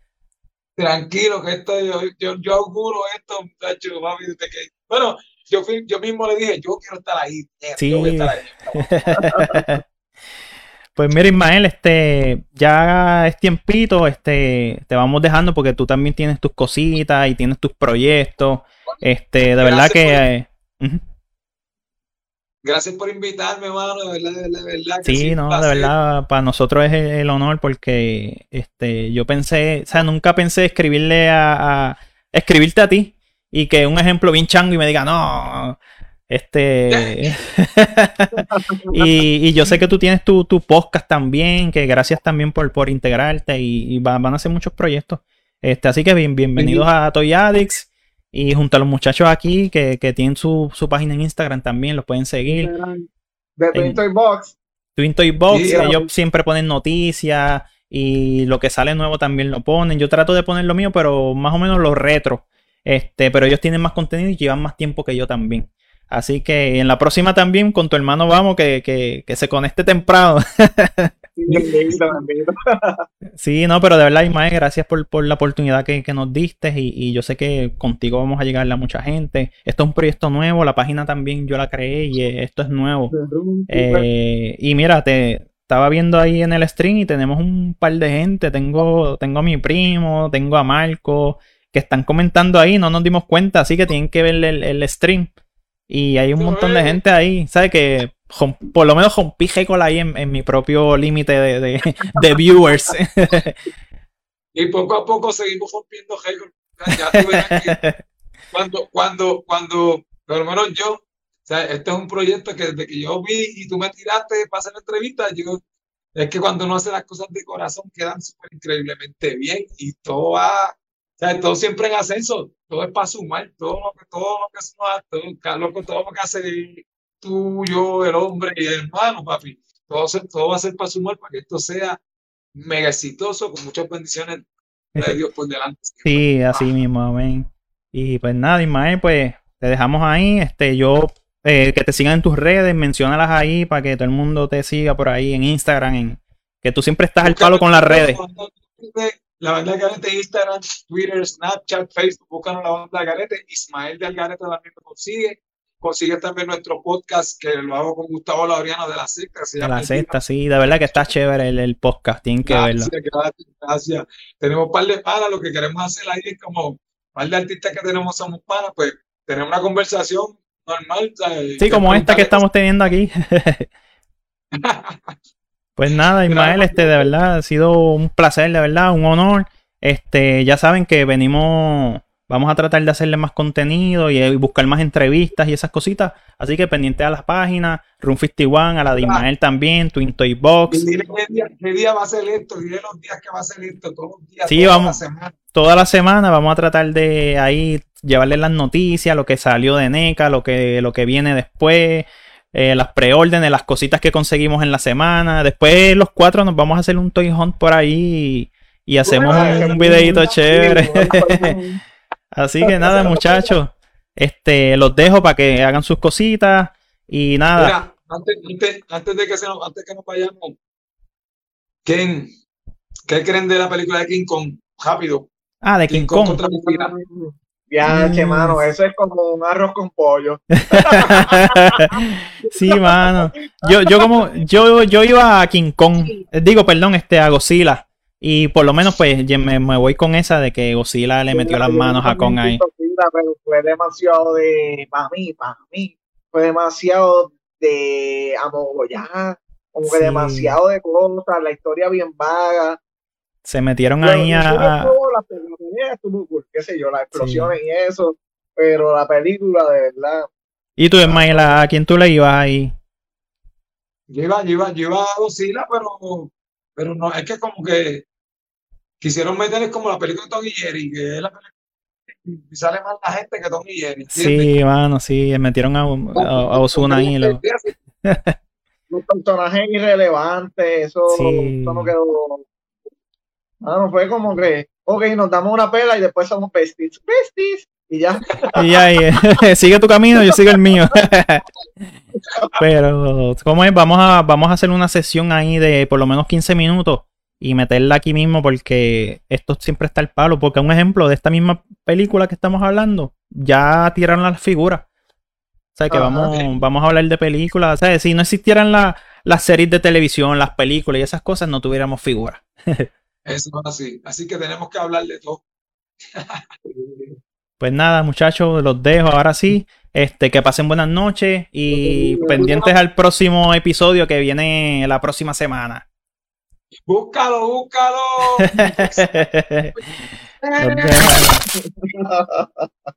Tranquilo, que esto, yo, yo, yo auguro esto, muchachos, que, bueno, yo, yo mismo le dije, yo quiero estar ahí. Sí. Yo estar ahí. Pues mira, Ismael, este, ya es tiempito, este, te vamos dejando porque tú también tienes tus cositas y tienes tus proyectos. Este, de verdad que. Eh, Gracias por invitarme, hermano, de verdad, de verdad. sí, no, de verdad, para nosotros es el honor porque este, yo pensé, o sea, nunca pensé escribirle a, escribirte a ti y que un ejemplo bien chango y me diga, no, este. y, y, yo sé que tú tienes tu, tu, podcast también, que gracias también por, por integrarte y, van a hacer muchos proyectos. Este, así que bien, bienvenidos a Toy Addicts. Y junto a los muchachos aquí que, que tienen su, su, página en Instagram también, los pueden seguir. De Twin Toy Box. Twin Toy Box, ellos siempre ponen noticias y lo que sale nuevo también lo ponen. Yo trato de poner lo mío, pero más o menos lo retro. Este, pero ellos tienen más contenido y llevan más tiempo que yo también. Así que en la próxima también con tu hermano vamos, que, que, que se conecte temprano. Sí, no, pero de verdad, Ismael, gracias por, por la oportunidad que, que nos diste y, y, yo sé que contigo vamos a llegarle a mucha gente. Esto es un proyecto nuevo, la página también yo la creé y esto es nuevo. Eh, y mira, te estaba viendo ahí en el stream y tenemos un par de gente. Tengo, tengo a mi primo, tengo a Marco, que están comentando ahí, no nos dimos cuenta, así que tienen que ver el, el stream. Y hay un montón de gente ahí, ¿sabes? Que por lo menos rompí Hecol ahí en, en, mi propio límite de, de, de, viewers. y poco a poco seguimos rompiendo Hecol. cuando, cuando, cuando, por lo menos yo, o sea, este es un proyecto que desde que yo vi y tú me tiraste para hacer la entrevista, yo, es que cuando uno hace las cosas de corazón quedan súper increíblemente bien y todo va, o sea, todo siempre en ascenso, todo es para sumar, todo lo que, todo lo que suma, todo, todo lo que hace tú, yo, el hombre y el hermano, papi. Todo, todo va a ser para sumar para que esto sea mega exitoso, con muchas bendiciones de Dios por delante. Sí, así mismo, amén. Y pues nada, Ismael, pues te dejamos ahí. Este, yo, eh, que te sigan en tus redes, menciónalas ahí para que todo el mundo te siga por ahí en Instagram, en que tú siempre estás al palo con las redes. La banda Garete, Instagram, Twitter, Snapchat, Facebook, buscan la banda Garete. Ismael de Algarete también me consigue consigues también nuestro podcast que lo hago con Gustavo Laureano de la secta. de la secta, sí, de verdad que está chévere el, podcast, tienen que verlo. Gracias, gracias. Tenemos un par de panas, lo que queremos hacer ahí es como un par de artistas que tenemos somos panas, pues tenemos una conversación normal. Sí, como esta que estamos teniendo aquí. pues nada, Ismael, este de verdad ha sido un placer, de verdad, un honor. Este, ya saben que venimos Vamos a tratar de hacerle más contenido y, buscar más entrevistas y esas cositas. Así que pendiente a las páginas, Room 51, a la de Ismael también, Twin Toy Box. qué día, va a ser esto, dile los días que va a ser esto, todos los días. Sí, toda vamos, la semana. toda la semana vamos a tratar de ahí llevarle las noticias, lo que salió de NECA, lo que, lo que viene después. Eh, las preórdenes, las cositas que conseguimos en la semana. Después los cuatro nos vamos a hacer un toy hunt por ahí y, hacemos un, un videito chévere. Así que nada, muchachos. Este, los dejo para que hagan sus cositas. Y nada. Mira, antes, antes, de que se nos, antes que nos vayamos, ¿quién, ¿qué creen de la película de King Kong? Rápido. Ah, de King, Kong. Ya, che, mano, eso es como un arroz con pollo. sí, mano. Yo, yo como, yo, yo iba a King Kong, digo, perdón, este, a Godzilla. Y por lo menos, pues, me, me voy con esa de que Godzilla le metió las manos a Kong ahí. Pero fue demasiado de. Para mí, para mí. Fue demasiado de ya Como que demasiado de cosas. La historia bien vaga. Se metieron ahí a. La qué sé yo, las explosiones y eso. Pero la película, de verdad. ¿Y tú, Ismael, a quién tú le ibas ahí? Yo iba, yo iba, yo iba a Godzilla, pero pero no, es que como que quisieron meter como la película de Tom y Jerry, que es la película y sale más la gente que Tom y Jerry. Sí, mano, sí, metieron a, a, Osuna ahí. Lo... Los personajes irrelevantes, eso, eso no quedó. No fue como que, ok, nos damos una pela y después somos besties. Besties. Y ya. Y ya, sigue tu camino, yo sigo el mío. Pero, ¿cómo es? Vamos a, vamos a hacer una sesión ahí de por lo menos 15 minutos y meterla aquí mismo porque esto siempre está el palo. Porque un ejemplo de esta misma película que estamos hablando, ya tiraron las figuras. O sea que vamos, vamos a hablar de películas. O sea, si no existieran las series de televisión, las películas y esas cosas, no tuviéramos figuras. Eso es así. Así que tenemos que hablar de todo. pues nada, muchachos, los dejo ahora sí. Este, que pasen buenas noches y pendientes al próximo episodio que viene la próxima semana. Búscalo, búscalo.